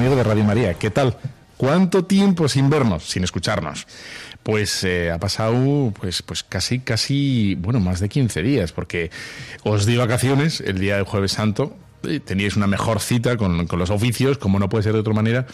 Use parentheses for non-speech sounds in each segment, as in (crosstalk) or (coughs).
Amigo de Radio María. ¿Qué tal? ¿Cuánto tiempo sin vernos, sin escucharnos? Pues eh, ha pasado pues, pues casi, casi, bueno, más de 15 días, porque os di vacaciones el día del Jueves Santo, eh, teníais una mejor cita con, con los oficios, como no puede ser de otra manera,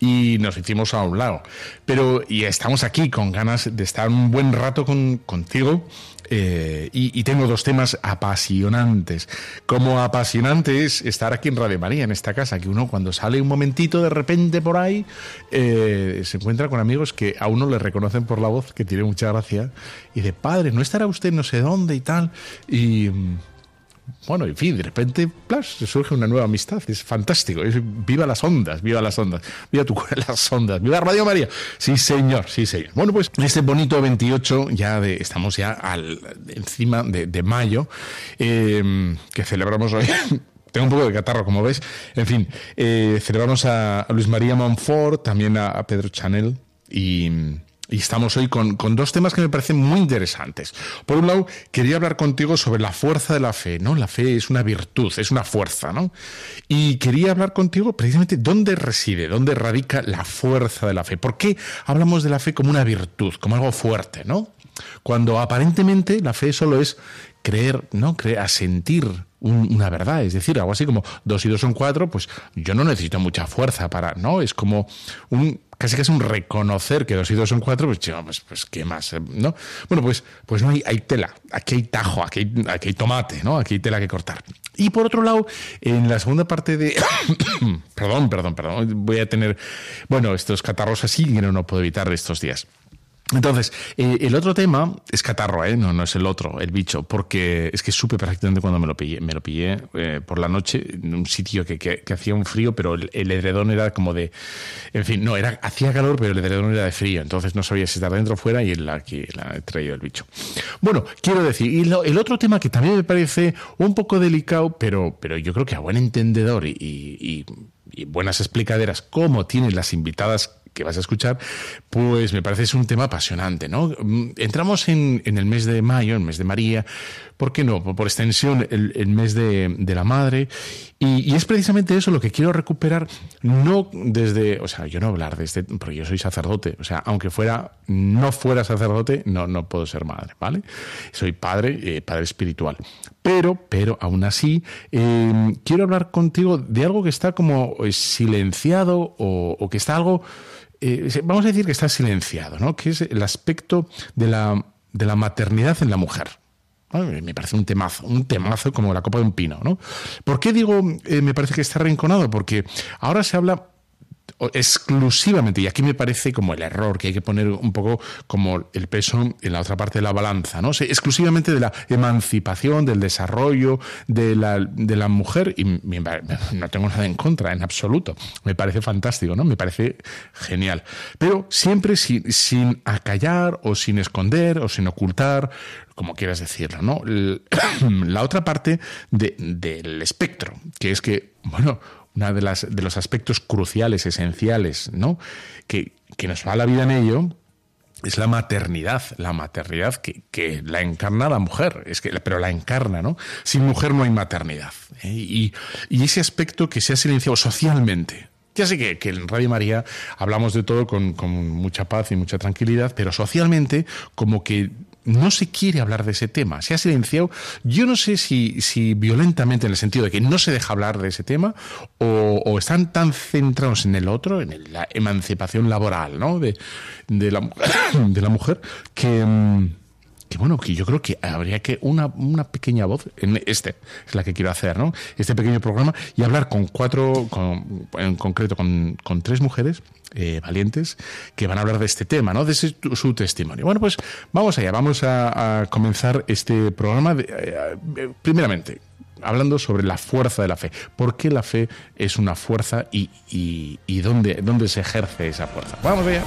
y nos hicimos a un lado. Pero y estamos aquí con ganas de estar un buen rato con, contigo. Eh, y, tengo dos temas apasionantes. Como apasionante es estar aquí en Radio María, en esta casa, que uno cuando sale un momentito de repente por ahí, eh, se encuentra con amigos que a uno le reconocen por la voz, que tiene mucha gracia, y de padre, ¿no estará usted no sé dónde y tal? Y. bueno, en fin, de repente, plas, surge una nueva amistad. Es fantástico. Viva las ondas, viva las ondas. Viva tu (laughs) las ondas. Viva Radio María. Sí, señor, sí, señor. Bueno, pues este bonito 28, ya de, estamos ya al, encima de, mayo, eh, que celebramos hoy. (laughs) Tengo un poco de catarro, como ves. En fin, eh, celebramos a, a Luis María Monfort, también a, a Pedro Chanel y. Y estamos hoy con, con dos temas que me parecen muy interesantes. Por un lado, quería hablar contigo sobre la fuerza de la fe, ¿no? La fe es una virtud, es una fuerza, ¿no? Y quería hablar contigo precisamente dónde reside, dónde radica la fuerza de la fe. ¿Por qué hablamos de la fe como una virtud, como algo fuerte, ¿no? Cuando aparentemente la fe solo es creer, ¿no? Creer, asentir un- una verdad, es decir, algo así como dos y dos son cuatro, pues yo no necesito mucha fuerza para, ¿no? Es como un casi casi un reconocer que dos y dos son cuatro, pues, pues, qué más, eh, ¿no? Bueno, pues, pues no hay, tela, aquí hay tajo, aquí hay, aquí tomate, ¿no? Aquí hay tela que cortar. Y por otro lado, en la segunda parte de... (coughs) perdón, perdón, perdón, voy a tener, bueno, estos catarros así que no, no puedo evitar estos días. Entonces, eh, el otro tema es catarro, ¿eh? no, no es el otro, el bicho, porque es que supe perfectamente cuando me lo pillé. Me lo pillé eh, por la noche en un sitio que, que- hacía un frío, pero el, el edredón era como de. En fin, no, era hacía calor, pero el edredón era de frío. Entonces no sabía si estar dentro o fuera y el, aquí la he traído el bicho. Bueno, quiero decir, y lo- el otro tema que también me parece un poco delicado, pero, pero yo creo que a buen entendedor y, y- buenas explicaderas, como tienen las invitadas que vas a escuchar, pues me parece es un tema apasionante, ¿no? Mm, Entramos en, en el mes de mayo, el mes de María, ¿por qué no? Por, extensión, el, el mes de, de la Madre, y, y es precisamente eso lo que quiero recuperar, no desde, o sea, yo no hablar de este, porque yo soy sacerdote, o sea, aunque fuera, no fuera sacerdote, no, no puedo ser madre, ¿vale? Soy padre, eh, padre espiritual. Pero, pero aún así, eh, quiero hablar contigo de algo que está como eh, silenciado o que está algo eh, vamos a decir que está silenciado, ¿no? que es el aspecto de la, de la maternidad en la mujer. Me parece un temazo, un temazo como la copa de un pino. ¿no? ¿Por qué digo eh, me parece que está arrinconado? Porque ahora se habla exclusivamente, y aquí me parece como el error, que hay que poner un poco como el peso en la otra parte de la balanza, ¿no? Sí, exclusivamente de la emancipación, del desarrollo de la, de la mujer, y no tengo nada en contra, en absoluto. Me parece fantástico, ¿no? Me parece genial. Pero siempre sin, sin acallar o sin esconder o sin ocultar, como quieras decirlo, ¿no? (coughs) La otra parte de- del espectro, que es que, bueno, una de las de los aspectos cruciales, esenciales, ¿no? Que, que nos va la vida en ello, es la maternidad, la maternidad que, que la encarna la mujer, es que, pero la encarna, ¿no? Sin mujer no hay maternidad. ¿eh? Y, y ese aspecto que se ha silenciado socialmente. Ya sé que, que en Radio María hablamos de todo con, con mucha paz y mucha tranquilidad, pero socialmente como que no se quiere hablar de ese tema, se ha silenciado. Yo no sé si, si violentamente, en el sentido de que no se deja hablar de ese tema, o, están tan centrados en el otro, en la emancipación laboral ¿no? de, de, la, (coughs) de la mujer, que, mm, que bueno, que yo creo que habría que una, una pequeña voz, en este es la que quiero hacer, ¿no? Este pequeño programa y hablar con cuatro, con, en concreto con, con tres mujeres eh, valientes que van a hablar de este tema, ¿no? De su testimonio. Bueno, pues vamos allá, vamos a, comenzar este programa. De, eh, eh, primeramente, hablando sobre la fuerza de la fe. ¿Por qué la fe es una fuerza y, y, y dónde, dónde se ejerce esa fuerza? Vamos allá.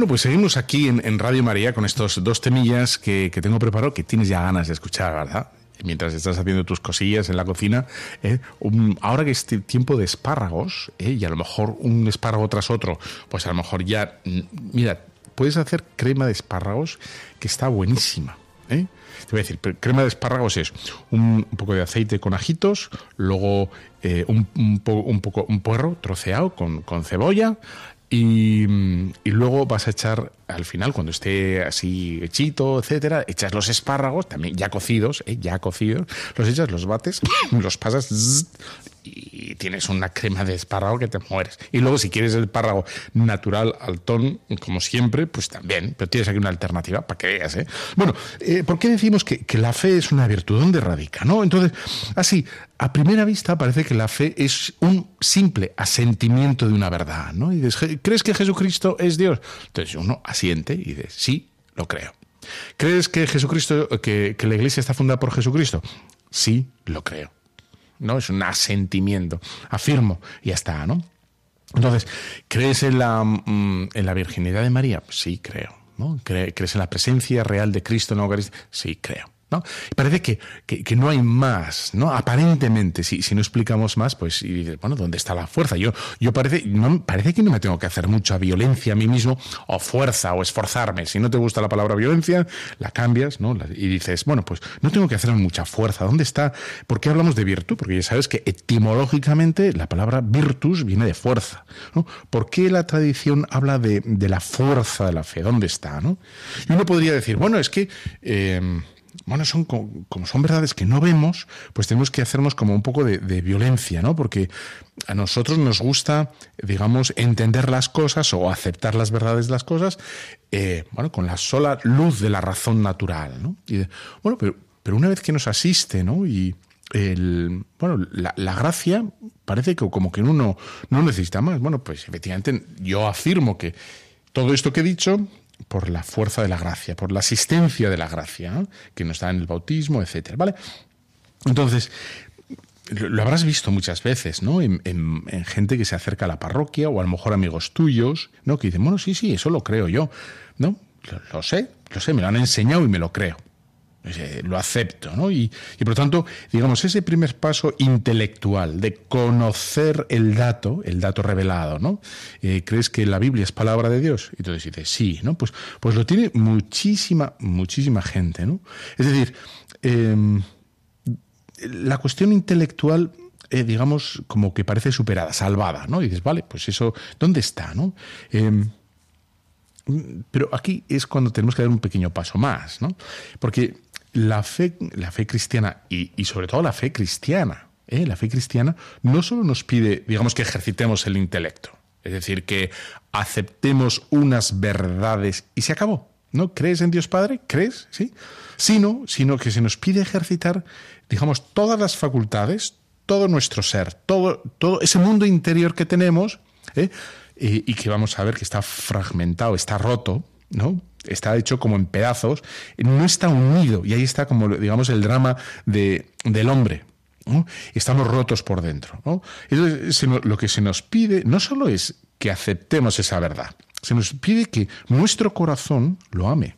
Bueno, pues seguimos aquí en, Radio María con estos dos temillas que, tengo preparado, que tienes ya ganas de escuchar, ¿verdad? mientras estás haciendo tus cosillas en la cocina, ¿eh? ahora que es tiempo de espárragos, ¿eh? y a lo mejor un espárrago tras otro, pues a lo mejor ya, mm, mira, puedes hacer crema de espárragos que está buenísima. ¿eh? Te voy a decir, crema de espárragos es un, poco de aceite con ajitos, luego un, un, poco un puerro troceado con, con cebolla, y, luego vas a echar al final, cuando esté así hechito, etcétera, echas los espárragos, también ya cocidos, ¿eh? ya cocidos, los echas, los bates, (laughs) los pasas y tienes una crema de espárrago que te mueres. Y luego, si quieres el espárrago natural, altón, como siempre, pues también, pero tienes aquí una alternativa para que veas. ¿eh? Bueno, eh, ¿por qué decimos que, la fe es una virtud? ¿Dónde radica? ¿no? Entonces, así, a primera vista parece que la fe es un simple asentimiento de una verdad. ¿no? Y dices, ¿crees que Jesucristo es Dios? Entonces uno asiente y dice, sí, lo creo. ¿Crees que Jesucristo, que la iglesia está fundada por Jesucristo? Sí, lo creo. ¿No? Es un asentimiento. Afirmo, y ya está, ¿no? Entonces, ¿crees en la, mm, en la virginidad de María? Sí, creo. ¿no? ¿Crees en la presencia real de Cristo en la Eucaristía? Sí, creo. Parece que, que, no hay más, ¿no? Aparentemente, si, si no explicamos más, pues, y dices, bueno, ¿dónde está la fuerza? Yo, yo parece, no, parece que no me tengo que hacer mucha violencia a mí mismo, o fuerza, o esforzarme. Si no te gusta la palabra violencia, la cambias, ¿no? Y dices, bueno, pues no tengo que hacer mucha fuerza. ¿Dónde está? ¿Por qué hablamos de virtud? Porque ya sabes que etimológicamente la palabra virtus viene de fuerza, ¿no? ¿Por qué la tradición habla de, de la fuerza de la fe? ¿Dónde está, no? Y uno podría decir, bueno, es que... Eh, bueno, son como, son verdades que no vemos, pues tenemos que hacernos como un poco de, violencia, ¿no? Porque a nosotros nos gusta, digamos, entender las cosas o aceptar las verdades de las cosas, eh, bueno, con la sola luz de la razón natural, ¿no? Y bueno, pero, pero una vez que nos asiste, ¿no? Y el, bueno, la, la, gracia parece que como que uno no necesita más. Bueno, pues efectivamente yo afirmo que todo esto que he dicho por la fuerza de la gracia, por la asistencia de la gracia, que nos da en el bautismo, etcétera, ¿vale? Entonces, lo habrás visto muchas veces, ¿no? En, gente que se acerca a la parroquia o a lo mejor amigos tuyos, ¿no? Que dicen, bueno, sí, sí, eso lo creo yo, ¿no? lo sé, lo sé, me lo han enseñado y me lo creo. Eh, lo acepto, ¿no? Y, y, por tanto, digamos, ese primer paso intelectual de conocer el dato, el dato revelado, ¿no? Eh, ¿Crees que la Biblia es palabra de Dios? Y entonces dices, sí, ¿no? Pues, pues lo tiene muchísima, muchísima gente, ¿no? Es decir, em, la cuestión intelectual eh, digamos, como que parece superada, salvada, ¿no? Y dices, vale, pues eso, ¿dónde está, no? Em, pero aquí es cuando tenemos que dar un pequeño paso más, ¿no? Porque la fe, la fe cristiana y, sobre todo la fe cristiana, ¿eh? la fe cristiana no solo nos pide, digamos, que ejercitemos el intelecto, es decir, que aceptemos unas verdades y se acabó. ¿No? ¿Crees en Dios Padre? ¿Crees? ¿Sí? Sino, sino que se nos pide ejercitar, digamos, todas las facultades, todo nuestro ser, todo, todo ese mundo interior que tenemos, ¿eh? y que vamos a ver que está fragmentado, está roto, ¿no? está hecho como en pedazos, no está unido. Y ahí está como, digamos, el drama de, del hombre. Estamos rotos por dentro. Lo que se nos pide no solo es que aceptemos esa verdad, se nos pide que nuestro corazón lo ame.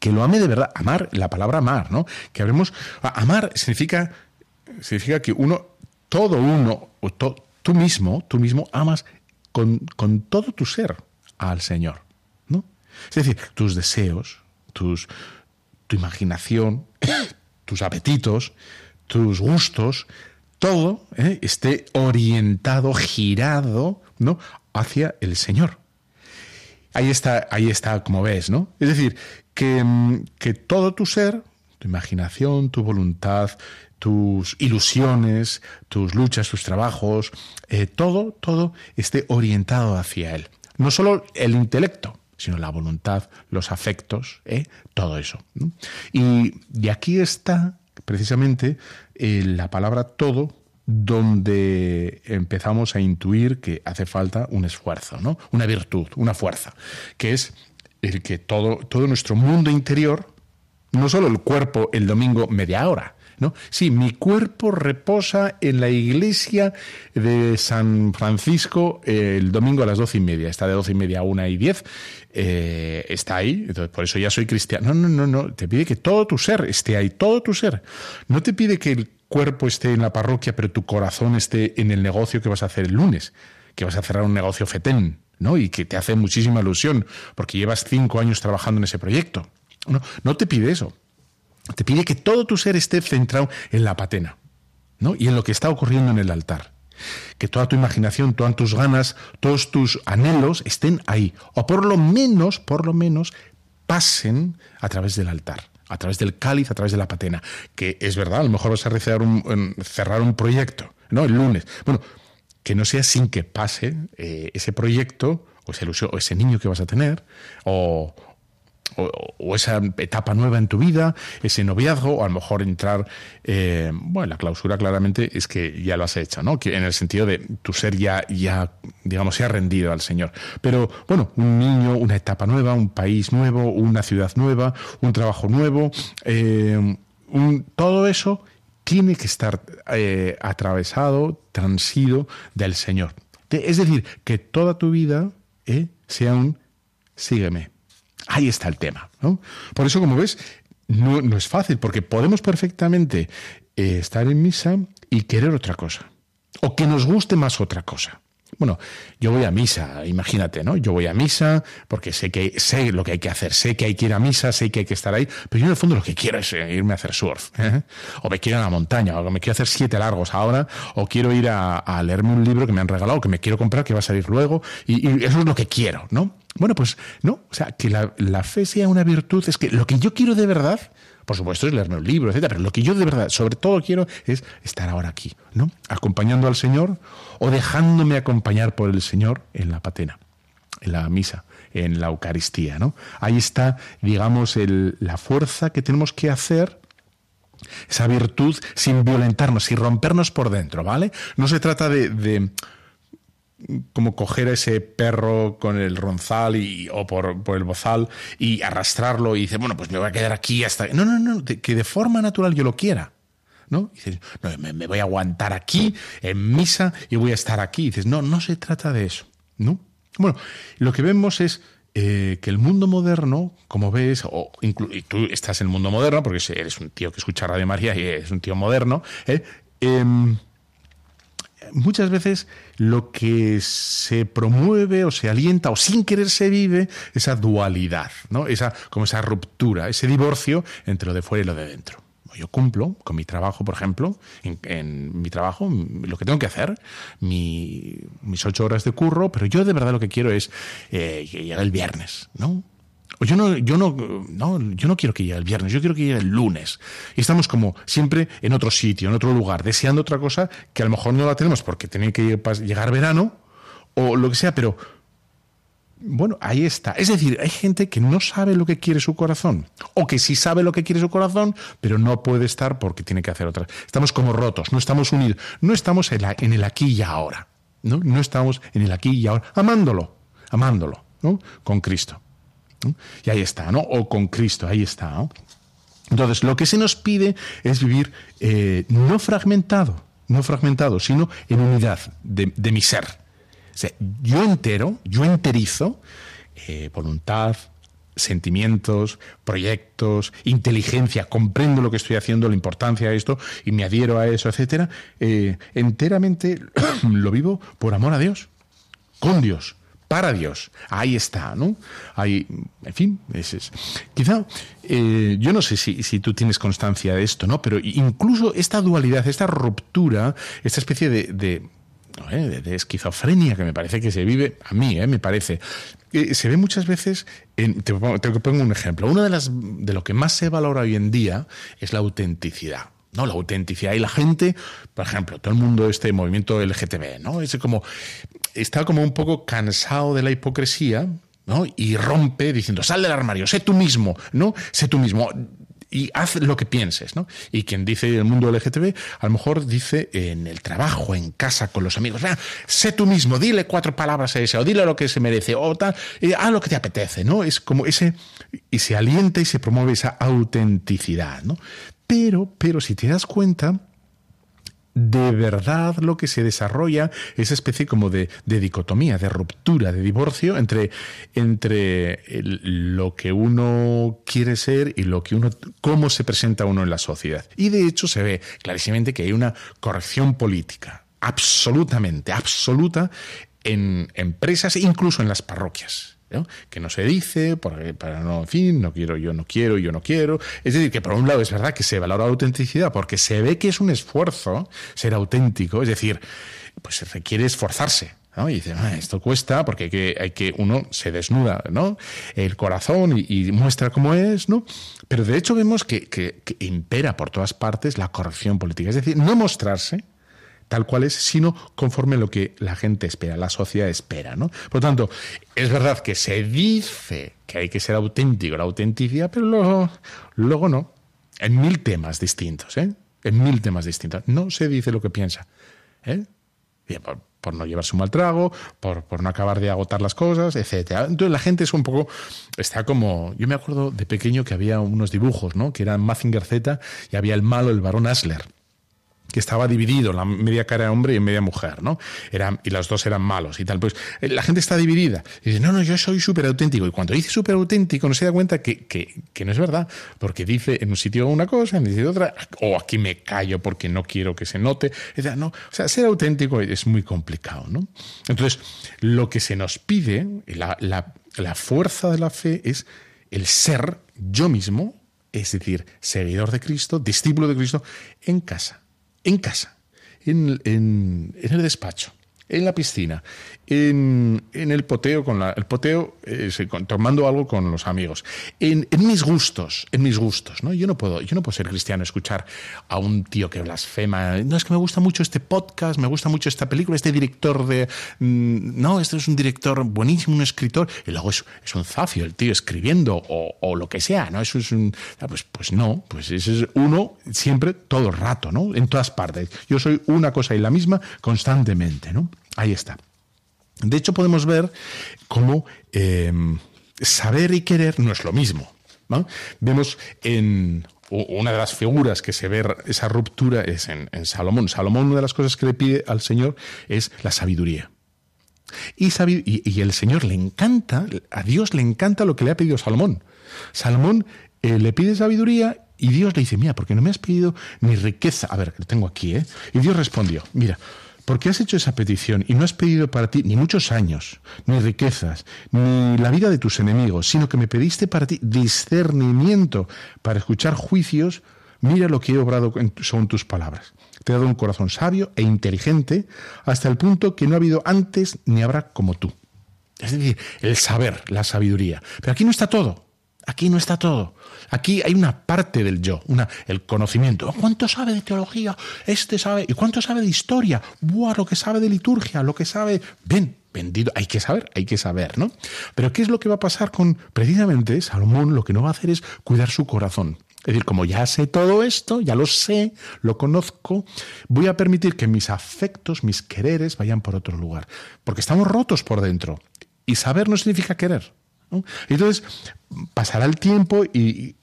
Que lo ame de verdad. Amar, la palabra amar, ¿no? Que habremos. Amar significa, significa que uno, todo uno, o tú mismo, tú mismo amas con, con todo tu ser al Señor. Es decir, tus deseos, tus, tu imaginación, (coughs) tus apetitos, tus gustos, todo ¿eh? esté orientado, girado, ¿no? hacia el Señor. Ahí está, ahí está, como ves, ¿no? Es decir, que, mm, que todo tu ser, tu imaginación, tu voluntad, tus ilusiones, tus luchas, tus trabajos, eh, todo, todo esté orientado hacia Él. No solo el intelecto, sino la voluntad, los afectos, ¿eh? todo eso. Y de aquí está precisamente eh, la palabra todo donde empezamos a intuir que hace falta un esfuerzo, ¿no? una virtud, una fuerza, que es el que todo, todo nuestro mundo interior, no solo el cuerpo el domingo media hora, ¿no? Sí, mi cuerpo reposa en la iglesia de San Francisco el domingo a las doce y media. Está de doce y media a una y diez. Eh, está ahí, entonces por eso ya soy cristiano. No, no, no, no. Te pide que todo tu ser esté ahí, todo tu ser. No te pide que el cuerpo esté en la parroquia, pero tu corazón esté en el negocio que vas a hacer el lunes, que vas a cerrar un negocio fetén, ¿no? Y que te hace muchísima ilusión, porque llevas cinco años trabajando en ese proyecto. No, no te pide eso. Te pide que todo tu ser esté centrado en la patena, ¿no? Y en lo que está ocurriendo en el altar. Que toda tu imaginación, todas tus ganas, todos tus anhelos estén ahí. O por lo menos, por lo menos, pasen a través del altar a través del cáliz, a través de la patena. Que es verdad, a lo mejor vas a cerrar un, cerrar un proyecto, ¿no? El lunes. Bueno, que no sea sin que pase eh, ese proyecto o ese, o ese niño que vas a tener, o, o, esa etapa nueva en tu vida, ese noviazgo, o a lo mejor entrar, eh, bueno, la clausura claramente es que ya lo has hecho, ¿no? Que en el sentido de tu ser ya, ya, digamos, se ha rendido al Señor. Pero bueno, un niño, una etapa nueva, un país nuevo, una ciudad nueva, un trabajo nuevo, eh, todo eso tiene que estar eh, atravesado, transido del Señor. Es decir, que toda tu vida sea un sígueme. Ahí está el tema. ¿no? Por eso, como ves, no, es fácil, porque podemos perfectamente eh, estar en misa y querer otra cosa, o que nos guste más otra cosa. Bueno, yo voy a misa, imagínate, ¿no? Yo voy a misa porque sé que sé lo que hay que hacer, sé que hay que ir a misa, sé que hay que estar ahí, pero yo en el fondo lo que quiero es eh, irme a hacer surf, ¿eh? o me quiero ir a la montaña, o me quiero hacer siete largos ahora, o quiero ir a, leerme un libro que me han regalado, que me quiero comprar, que va a salir luego, y eso es lo que quiero, ¿no? Bueno, pues no, o sea, que la, fe sea una virtud es que lo que yo quiero de verdad, por supuesto es leerme un libro, etcétera, pero lo que yo de verdad, sobre todo quiero es estar ahora aquí, ¿no? Acompañando al Señor o dejándome acompañar por el Señor en la patena, en la misa, en la Eucaristía, ¿no? Ahí está, digamos, la fuerza que tenemos que hacer esa virtud sin violentarnos, sin rompernos por dentro, ¿vale? No se trata de como coger a ese perro con el ronzal y, o por, el bozal y arrastrarlo y dice, bueno, pues me voy a quedar aquí hasta... No, no, no, que de forma natural yo lo quiera. ¿no? dices, no, me, voy a aguantar aquí en misa y voy a estar aquí. dices, no, no se trata de eso. ¿no? Bueno, lo que vemos es eh, que el mundo moderno, como ves, o y tú estás en el mundo moderno, porque eres un tío que escucha Radio María y eres un tío moderno, ¿eh? Em, muchas veces lo que se promueve o se alienta o sin querer se vive esa dualidad, ¿no? Esa, como esa ruptura, ese divorcio entre lo de fuera y lo de dentro. Yo cumplo con mi trabajo, por ejemplo, en, mi trabajo, lo que tengo que hacer, mis ocho horas de curro, pero yo de verdad lo que quiero es eh, llegar el viernes, ¿no? Yo no, yo no, no, yo no quiero que llegue el viernes, yo quiero que llegue el lunes. Y estamos como siempre en otro sitio, en otro lugar, deseando otra cosa que a lo mejor no la tenemos porque tiene que llegar verano o lo que sea, pero bueno, ahí está. Es decir, hay gente que no sabe lo que quiere su corazón, o que sí sabe lo que quiere su corazón, pero no puede estar porque tiene que hacer otra. Estamos como rotos, no estamos unidos, no estamos en, en el aquí y ahora, ¿no? No estamos en el aquí y ahora, amándolo, amándolo, ¿no? Con Cristo. Y ahí está, ¿no? O con Cristo, ahí está. Entonces, lo que se nos pide es vivir eh, no fragmentado, no fragmentado, sino en unidad de, mi ser. O sea, yo entero, yo enterizo eh, voluntad, sentimientos, proyectos, inteligencia, comprendo lo que estoy haciendo, la importancia de esto y me adhiero a eso, etcétera. Eh, enteramente (clears throat) lo vivo por amor a Dios, con Dios, para Dios. Ahí está, ¿no? Ahí, en fin, es, es. quizá, eh, yo no sé si, si, tú tienes constancia de esto, ¿no? Pero incluso esta dualidad, esta ruptura, esta especie de, de de, esquizofrenia que me parece que se vive, a mí, ¿eh? me parece, eh, se ve muchas veces, en, te, pongo un ejemplo, una de las de lo que más se valora hoy en día es la autenticidad. ¿No? La autenticidad. Y la gente, por ejemplo, todo el mundo, este movimiento LGTB, ¿no? Es como, está como un poco cansado de la hipocresía, ¿no? Y rompe diciendo, sal del armario, sé tú mismo, ¿no? Sé tú mismo y haz lo que pienses, ¿no? Y quien dice el mundo LGTB, a lo mejor dice en el trabajo, en casa, con los amigos, ah, sé tú mismo, dile cuatro palabras a ese, o dile lo que se merece, o tal, haz lo que te apetece, ¿no? Es como ese, y se alienta y se promueve esa autenticidad, ¿no? Pero, pero si te das cuenta, de verdad lo que se desarrolla es esa especie como de, dicotomía, de ruptura, de divorcio entre, entre lo que uno quiere ser y lo que uno, cómo se presenta uno en la sociedad. Y de hecho se ve clarísimamente que hay una corrección política, absolutamente, absoluta, en empresas, incluso en las parroquias que no se dice, para no, en fin, no quiero, yo no quiero, yo no quiero. Es decir, que por un lado es verdad que se valora la autenticidad porque se ve que es un esfuerzo ser auténtico, es decir, pues se requiere esforzarse. ¿no? Y dice, ah, esto cuesta porque hay que, hay que, uno se desnuda, ¿no? El corazón y, muestra cómo es, ¿no? Pero de hecho vemos que, que impera por todas partes la corrección política. Es decir, no mostrarse, tal cual es, sino conforme lo que la gente espera, la sociedad espera. ¿no? Por lo tanto, es verdad que se dice que hay que ser auténtico, la autenticidad, pero luego, luego no. En mil temas distintos, ¿eh? En mil temas distintos. No se dice lo que piensa. ¿eh? Por, por, no llevarse un mal trago, por, por, no acabar de agotar las cosas, etcétera. Entonces la gente es un poco, está como, yo me acuerdo de pequeño que había unos dibujos, ¿no? Que eran Mazinger Z y había el malo, el varón Asler que estaba dividido, la media cara de hombre y media mujer, ¿no? Eran, y los dos eran malos y tal. Pues eh, la gente está dividida. Y dice, no, no, yo soy súper auténtico. Y cuando dice súper auténtico no se da cuenta que, que, no es verdad, porque dice en un sitio una cosa, en un sitio otra, o aquí me callo porque no quiero que se note. no, o sea, ser auténtico es muy complicado, ¿no? Entonces, lo que se nos pide, la, la, la fuerza de la fe es el ser yo mismo, es decir, seguidor de Cristo, discípulo de Cristo, en casa en casa, en, en, el despacho, en la piscina, en, el poteo, con la, el poteo eh, tomando algo con los amigos, en, mis gustos, en mis gustos, ¿no? Yo no puedo, yo no puedo ser cristiano, escuchar a un tío que blasfema. No es que me gusta mucho este podcast, me gusta mucho esta película, este director de, mm, no, este es un director buenísimo, un escritor, y luego es, es un zafio el tío escribiendo o, o, lo que sea, ¿no? Eso es un, ah, pues, pues no, pues ese es uno siempre todo el rato, ¿no? En todas partes. Yo soy una cosa y la misma constantemente, ¿no? Ahí está. De hecho, podemos ver cómo eh, saber y querer no es lo mismo. Vemos en una de las figuras que se ve esa ruptura es en, Salomón. Salomón, una de las cosas que le pide al Señor es la sabiduría. Y, y, el Señor le encanta, a Dios le encanta lo que le ha pedido Salomón. Salomón eh, le pide sabiduría y Dios le dice, mira, porque no me has pedido ni riqueza. A ver, lo tengo aquí, ¿eh? Y Dios respondió, mira, porque has hecho esa petición y no has pedido para ti ni muchos años, ni riquezas, ni la vida de tus enemigos, sino que me pediste para ti discernimiento para escuchar juicios, mira lo que he obrado según tus palabras. Te he dado un corazón sabio e inteligente hasta el punto que no ha habido antes ni habrá como tú. Es decir, el saber, la sabiduría. Pero aquí no está todo. Aquí no está todo. Aquí hay una parte del yo, una, el conocimiento. ¿Cuánto sabe de teología? Este sabe. ¿Y cuánto sabe de historia? Buah, lo que sabe de liturgia, lo que sabe. Ven, vendido. Hay que saber, hay que saber, ¿no? Pero ¿qué es lo que va a pasar con precisamente Salomón? Lo que no va a hacer es cuidar su corazón. Es decir, como ya sé todo esto, ya lo sé, lo conozco, voy a permitir que mis afectos, mis quereres vayan por otro lugar. Porque estamos rotos por dentro. Y saber no significa querer. Entonces, pasará el tiempo y,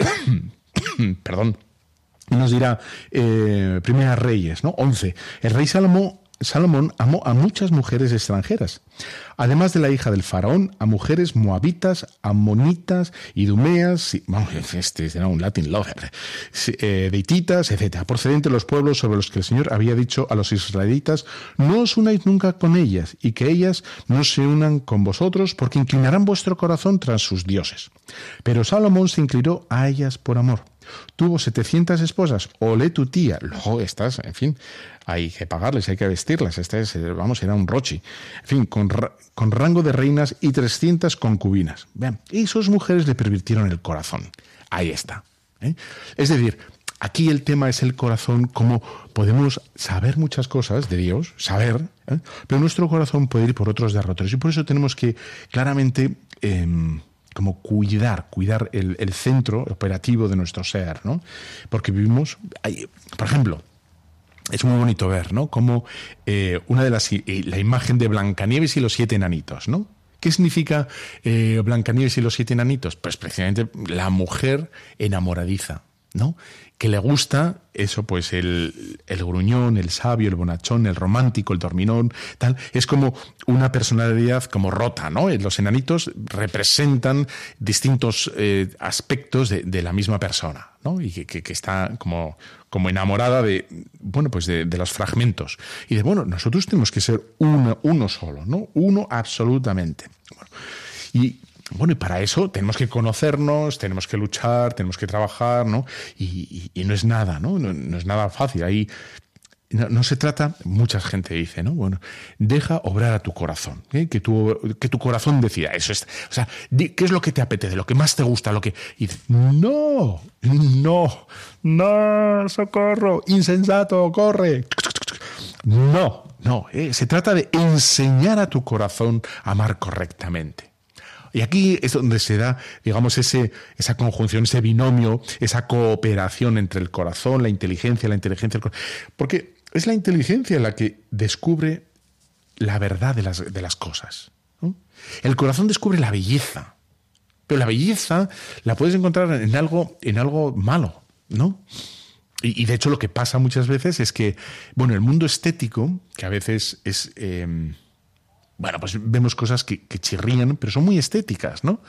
(coughs) perdón, nos dirá eh, Primera Reyes, ¿no? 11. El rey Salomón Salomón amó a muchas mujeres extranjeras, además de la hija del faraón, a mujeres moabitas, amonitas, idumeas, vamos, este era un Latin lover, eh, deititas, etc., procedentes de los pueblos sobre los que el Señor había dicho a los israelitas, no os unáis nunca con ellas, y que ellas no se unan con vosotros, porque inclinarán vuestro corazón tras sus dioses. Pero Salomón se inclinó a ellas por amor. Tuvo 700 esposas, ole tu tía, luego estas, en fin, hay que pagarles, hay que vestirlas, este es, vamos, era un rochi, en fin, con, con rango de reinas y 300 concubinas. Vean, y sus mujeres le pervirtieron el corazón. Ahí está. ¿eh? Es decir, aquí el tema es el corazón, como podemos saber muchas cosas de Dios, saber, ¿eh? pero nuestro corazón puede ir por otros derroteros y por eso tenemos que claramente... Em, como cuidar, cuidar el, centro operativo de nuestro ser, ¿no? Porque vivimos, por ejemplo, es muy bonito ver, ¿no? Como eh, una de las la imagen de Blancanieves y los siete enanitos, ¿no? ¿Qué significa eh, Blancanieves y los siete enanitos? Pues precisamente la mujer enamoradiza, ¿no? Que le gusta eso, pues el, el, gruñón, el sabio, el bonachón, el romántico, el dorminón, tal. Es como una personalidad como rota, ¿no? Eh, los enanitos representan distintos eh, aspectos de, la misma persona, ¿no? Y que, que, está como, como enamorada de, bueno, pues de, de, los fragmentos. Y de, bueno, nosotros tenemos que ser uno, uno solo, ¿no? Uno absolutamente. y bueno, y para eso tenemos que conocernos, tenemos que luchar, tenemos que trabajar, ¿no? Y, no es nada, ¿no? ¿no? es nada fácil. Ahí no, se trata, mucha gente dice, ¿no? Bueno, deja obrar a tu corazón, ¿eh? que, tu, que tu corazón decida. Eso es, o sea, ¿qué es lo que te apetece, lo que más te gusta, lo que. Y no, no, no, socorro, insensato, corre. No, no, ¿eh? se trata de enseñar a tu corazón a amar correctamente. Y aquí es donde se da, digamos, ese, esa conjunción, ese binomio, esa cooperación entre el corazón, la inteligencia, la inteligencia. Porque es la inteligencia la que descubre la verdad de las, de las cosas. El corazón descubre la belleza, pero la belleza la puedes encontrar en algo, en algo malo, ¿no? Y, de hecho lo que pasa muchas veces es que, bueno, el mundo estético, que a veces es... Em, bueno, pues vemos cosas que, chirrían, pero son muy estéticas, ¿no?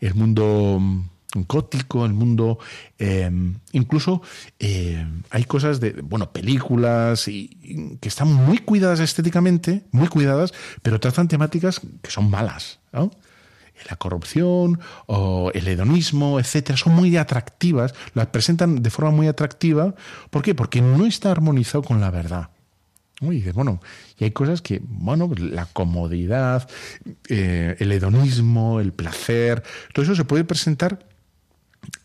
El mundo mm, gótico, el mundo... Em, incluso eh, hay cosas de, bueno, películas y, que están muy cuidadas estéticamente, muy cuidadas, pero tratan temáticas que son malas, ¿no? La corrupción o el hedonismo, etcétera, son muy atractivas, las presentan de forma muy atractiva. ¿Por qué? Porque no está armonizado con la verdad. Y bueno, y hay cosas que, bueno, pues la comodidad, eh, el hedonismo, el placer, todo eso se puede presentar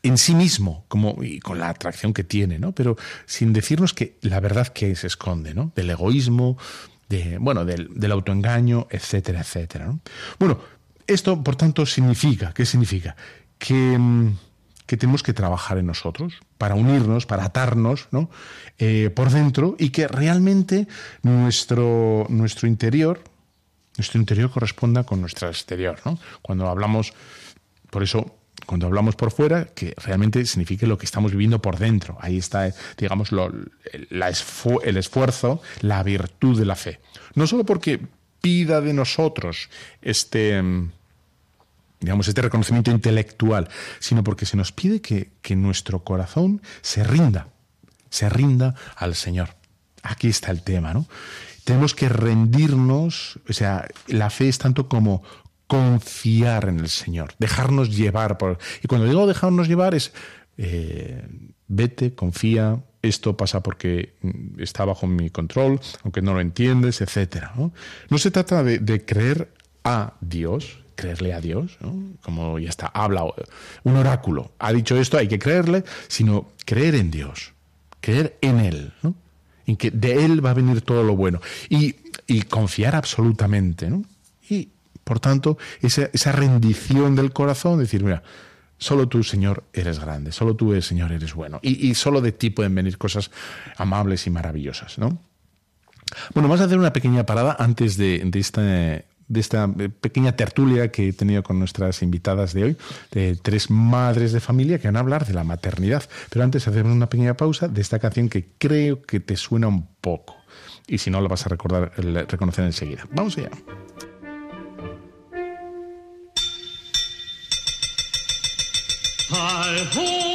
en sí mismo, como, y con la atracción que tiene, ¿no? Pero sin decirnos que la verdad que se esconde, ¿no? Del egoísmo, de, bueno, del, del autoengaño, etcétera, etcétera. Bueno, esto, por tanto, significa, ¿qué significa? Que mm, que tenemos que trabajar en nosotros para unirnos, para atarnos ¿no? Eh, por dentro y que realmente nuestro, nuestro interior, nuestro interior corresponda con nuestro exterior. ¿no? Cuando hablamos, por eso cuando hablamos por fuera, que realmente signifique lo que estamos viviendo por dentro. Ahí está, digamos, el esfuerzo, la virtud de la fe. No solo porque pida de nosotros este, digamos, este reconocimiento intelectual, sino porque se nos pide que, nuestro corazón se rinda, se rinda al Señor. Aquí está el tema, ¿no? Tenemos que rendirnos, o sea, la fe es tanto como confiar en el Señor, dejarnos llevar por... Y cuando digo dejarnos llevar es, eh, vete, confía, esto pasa porque está bajo mi control, aunque no lo entiendes, etc. No, no se trata de, de creer a Dios, creerle a Dios, como ya está, habla un oráculo, ha dicho esto, hay que creerle, sino creer en Dios, creer en Él, en que de Él va a venir todo lo bueno y, confiar absolutamente. Y por tanto, esa, esa rendición del corazón, decir, mira, Solo tú, Señor, eres grande, solo tú, Señor, eres bueno. Y, y, solo de ti pueden venir cosas amables y maravillosas, ¿no? Bueno, vamos a hacer una pequeña parada antes de, de esta eh, pequeña tertulia que he tenido con nuestras invitadas de hoy, de tres madres de familia que van a hablar de la maternidad. Pero antes hacemos una pequeña pausa de esta canción que creo que te suena un poco. Y si no, la vas a recordar, reconocer enseguida. Vamos allá. Bueno,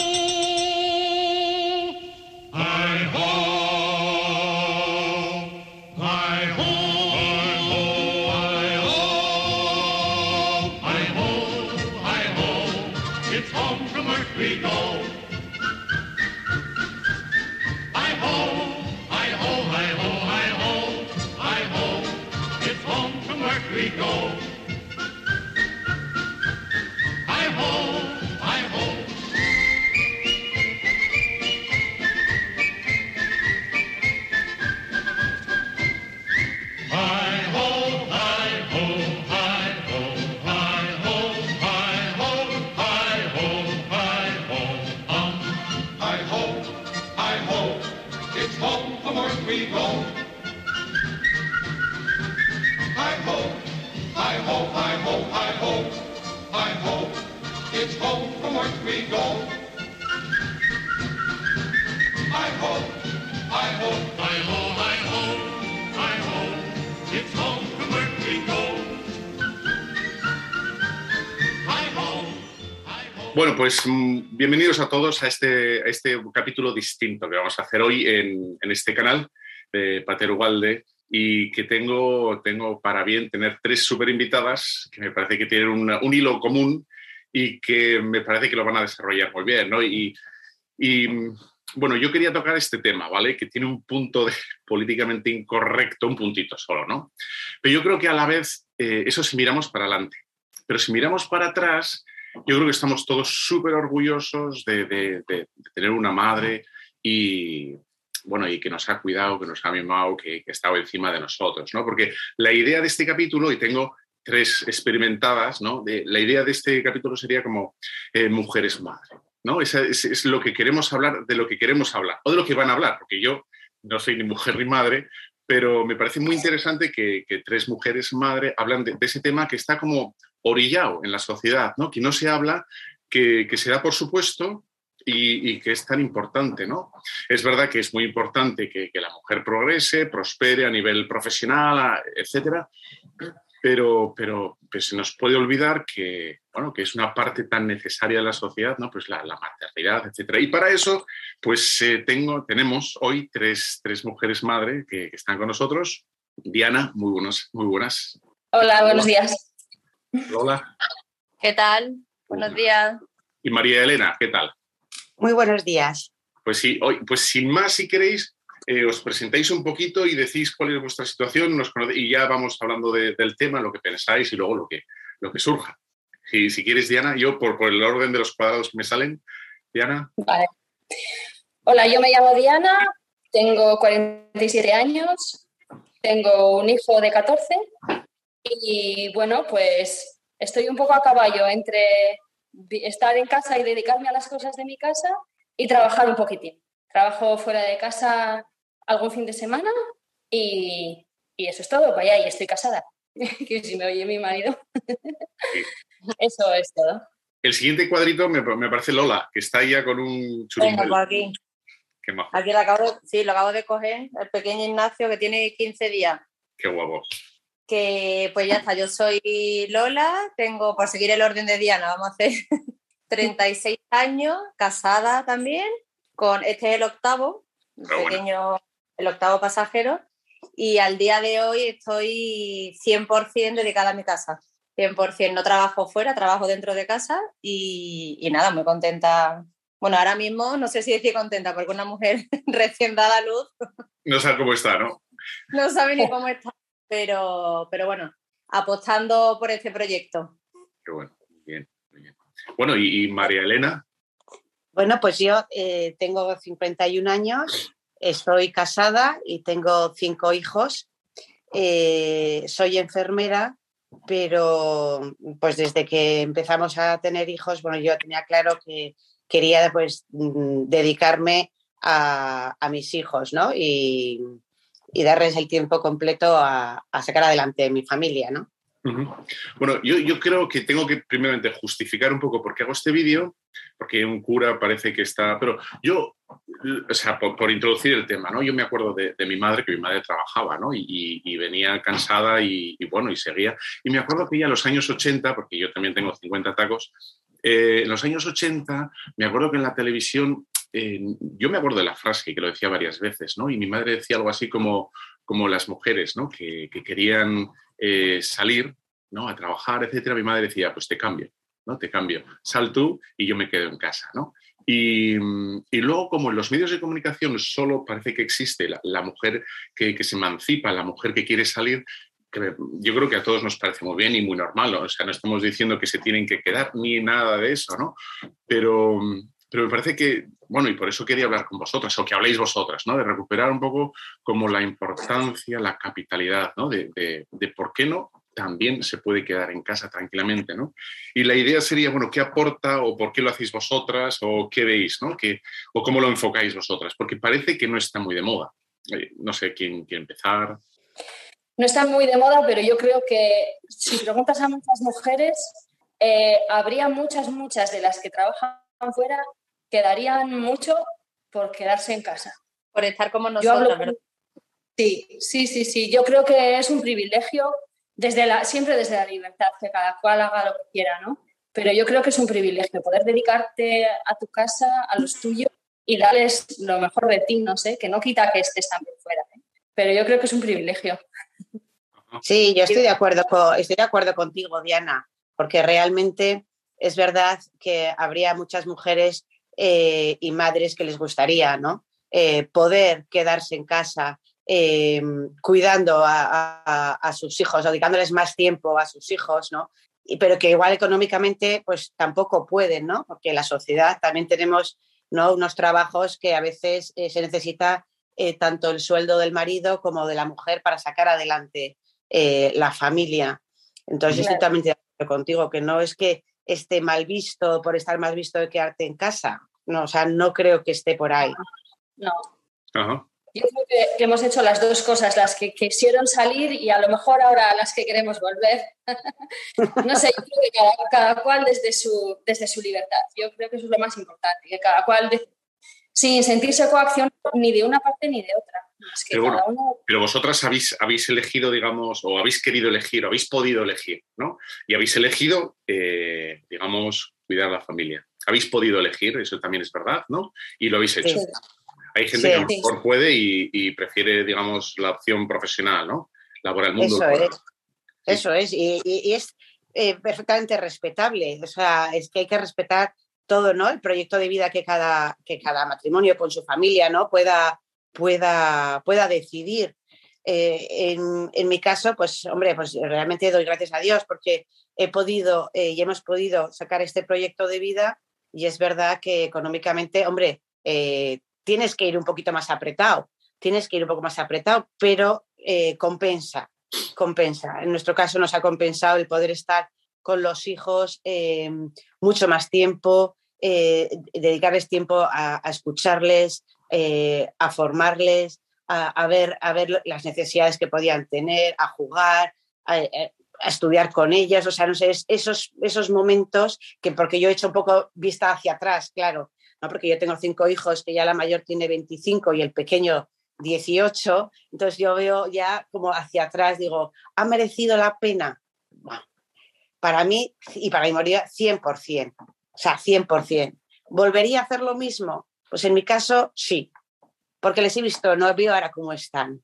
pues mm, bienvenidos a todos a este, este capítulo distinto que vamos a hacer hoy en, este canal de Pater Ugalde y que tengo, tengo para bien tener tres super invitadas que me parece que tienen un hilo común y que me parece que lo van a desarrollar muy bien, ¿no? Y, y, bueno, yo quería tocar este tema, ¿vale? Que tiene un punto de, (laughs) políticamente incorrecto, un puntito solo, ¿no? Pero yo creo que a la vez, eh, eso si miramos para adelante, pero si miramos para atrás, yo creo que estamos todos súper orgullosos de, tener una madre y, bueno, y que nos ha cuidado, que nos ha mimado, que, que ha estado encima de nosotros, ¿no? Porque la idea de este capítulo, y tengo tres experimentadas, ¿no? La idea de este capítulo sería como eh, mujeres madre, ¿no? Es, es, lo que queremos hablar, de lo que queremos hablar, o de lo que van a hablar, porque yo no soy ni mujer ni madre, pero me parece muy interesante que, tres mujeres madre hablan de, ese tema que está como orillado en la sociedad, ¿no? que no se habla, que, que se da por supuesto y, que es tan importante, ¿no? Es verdad que es muy importante que, que, la mujer progrese, prospere a nivel profesional, etcétera, pero, pero pues, se nos puede olvidar que, bueno, que es una parte tan necesaria de la sociedad, ¿no? Pues la, maternidad, etcétera. Y para eso, pues eh, tengo, tenemos hoy tres, tres mujeres madre que, están con nosotros. Diana, muy buenos, muy buenas. Hola, buenos días. Hola. ¿Qué tal? Buenos días. Y María Elena, ¿qué tal? Muy buenos días. Pues sí, hoy, pues sin más, si queréis, eh, os presentáis un poquito y decís cuál es vuestra situación y ya vamos hablando del tema, lo que pensáis y luego lo que, lo que surja. Si, si quieres, Diana, yo por, por el orden de los cuadrados que me salen. Diana. Vale. Hola, yo me llamo Diana, tengo 47 años, tengo un hijo de 14 y bueno, pues estoy un poco a caballo entre estar en casa y dedicarme a las cosas de mi casa y trabajar un poquitín. Trabajo fuera de casa algún fin de semana y, eso es todo. Vaya, y estoy casada. (laughs) que si me oye mi marido. (laughs) eso es todo. El siguiente cuadrito me, parece Lola, que está ya con un churumbel. Venga, aquí. Aquí lo acabo, de, sí, lo acabo de coger, el pequeño Ignacio que tiene 15 días. Qué guapo. Que pues ya está, yo soy Lola, tengo, por seguir el orden de Diana, vamos a hacer (laughs) 36 años, casada también, con este es el octavo, pequeño el octavo pasajero, y al día de hoy estoy 100% dedicada a mi casa. 100% no trabajo fuera, trabajo dentro de casa y, nada, muy contenta. Bueno, ahora mismo no sé si decir contenta porque una mujer (laughs) recién dada a luz. No sabe cómo está, ¿no? No sabe ni cómo está, pero, pero bueno, apostando por este proyecto. Qué bueno, bien, bien. Bueno, ¿y, María Elena? Bueno, pues yo eh, tengo 51 años, Estoy casada y tengo cinco hijos. Eh, soy enfermera, pero pues desde que empezamos a tener hijos, bueno, yo tenía claro que quería pues mm, dedicarme a, mis hijos, ¿no? Y, darles el tiempo completo a, sacar adelante mi familia, ¿no? Bueno, yo, creo que tengo que primeramente justificar un poco por qué hago este vídeo, porque un cura parece que está, pero yo, o sea, por, introducir el tema, ¿no? Yo me acuerdo de, mi madre, que mi madre trabajaba, ¿no? Y, venía cansada y, bueno, y seguía. Y me acuerdo que ya en los años 80, porque yo también tengo 50 tacos, eh, en los años 80, me acuerdo que en la televisión, yo me acuerdo de la frase que lo decía varias veces, ¿no? Y mi madre decía algo así como, como las mujeres, ¿no? Que, querían eh, salir, ¿no? A trabajar, etcétera. Mi madre decía, pues te cambio, ¿no? Te cambio. Sal tú y yo me quedo en casa, ¿no? Y, luego, como en los medios de comunicación solo parece que existe la, mujer que, que, se emancipa, la mujer que quiere salir, yo creo que a todos nos parece muy bien y muy normal, o sea, no estamos diciendo que se tienen que quedar ni nada de eso, ¿no? Pero, pero me parece que, bueno, y por eso quería hablar con vosotras, o que habléis vosotras, ¿no? De recuperar un poco como la importancia, la capitalidad, ¿no? De, de, por qué no también se puede quedar en casa tranquilamente, ¿no? Y la idea sería, bueno, ¿qué aporta o por qué lo hacéis vosotras o qué veis, ¿no? o cómo lo enfocáis vosotras, porque parece que no está muy de moda. Eh, no sé quién quiere empezar no está muy de moda, pero yo creo que si preguntas a muchas mujeres, eh, habría muchas, muchas de las que trabajan fuera que darían mucho por quedarse en casa. Por estar como nosotros, ¿verdad? Sí, sí, sí, sí. Yo creo que es un privilegio desde la, siempre desde la libertad, que cada cual haga lo que quiera, ¿no? Pero yo creo que es un privilegio poder dedicarte a tu casa, a los tuyos y darles lo mejor de ti, no sé, que no quita que estés también fuera. ¿eh? Pero yo creo que es un privilegio. Sí, yo estoy de acuerdo, estoy de acuerdo contigo, Diana, porque realmente es verdad que habría muchas mujeres eh, y madres que les gustaría, ¿no? Eh, poder quedarse en casa em, cuidando a, sus hijos, dedicándoles más tiempo a sus hijos, ¿no? Y, pero que igual económicamente pues tampoco pueden, ¿no? Porque la sociedad también tenemos ¿no? unos trabajos que a veces eh, se necesita tanto el sueldo del marido como de la mujer para sacar adelante la familia. Entonces, estoy totalmente de acuerdo contigo, que no es que esté mal visto por estar mal visto de quedarte en casa. No, o sea, no creo que esté por ahí. No. Yo creo que, hemos hecho las dos cosas, las que quisieron salir y a lo mejor ahora las que queremos volver. (laughs) no sé, yo creo que cada, cual desde su, desde su libertad. Yo creo que eso es lo más importante, que cada cual sin sentirse coacción ni de una parte ni de otra pero, vosotras habéis, habéis elegido, digamos, o habéis querido elegir, o habéis podido elegir, ¿no? Y habéis elegido, eh, digamos, cuidar a la familia. Habéis podido elegir, eso también es verdad, ¿no? Y lo habéis hecho. Hay gente que a lo mejor puede y, prefiere, digamos, la opción profesional, ¿no? Laboral mundo. Eso es. Eso es. Y, es eh, perfectamente respetable. O sea, es que hay que respetar todo, ¿no? El proyecto de vida que cada, que cada matrimonio con su familia, ¿no? Pueda, pueda, pueda decidir. Eh, en, mi caso, pues hombre, pues realmente doy gracias a Dios porque he podido eh, y hemos podido sacar este proyecto de vida y es verdad que económicamente, hombre, eh, tienes que ir un poquito más apretado, tienes que ir un poco más apretado, pero compensa, compensa. En nuestro caso nos ha compensado el poder estar con los hijos mucho más tiempo, dedicarles tiempo a escucharles, eh, a formarles, a, ver, a ver las necesidades que podían tener, a jugar, a, eh, estudiar con ellas. O sea, no sé, esos, esos momentos que, porque yo he hecho un poco vista hacia atrás, claro, ¿no? porque yo tengo cinco hijos, que ya la mayor tiene 25 y el pequeño 18, entonces yo veo ya como hacia atrás, digo, ¿ha merecido la pena? para mí y para mi mayoría, 100%, o sea, 100%. ¿Volvería a hacer lo mismo? Pues en mi caso, sí, porque les he visto, no veo ahora cómo están.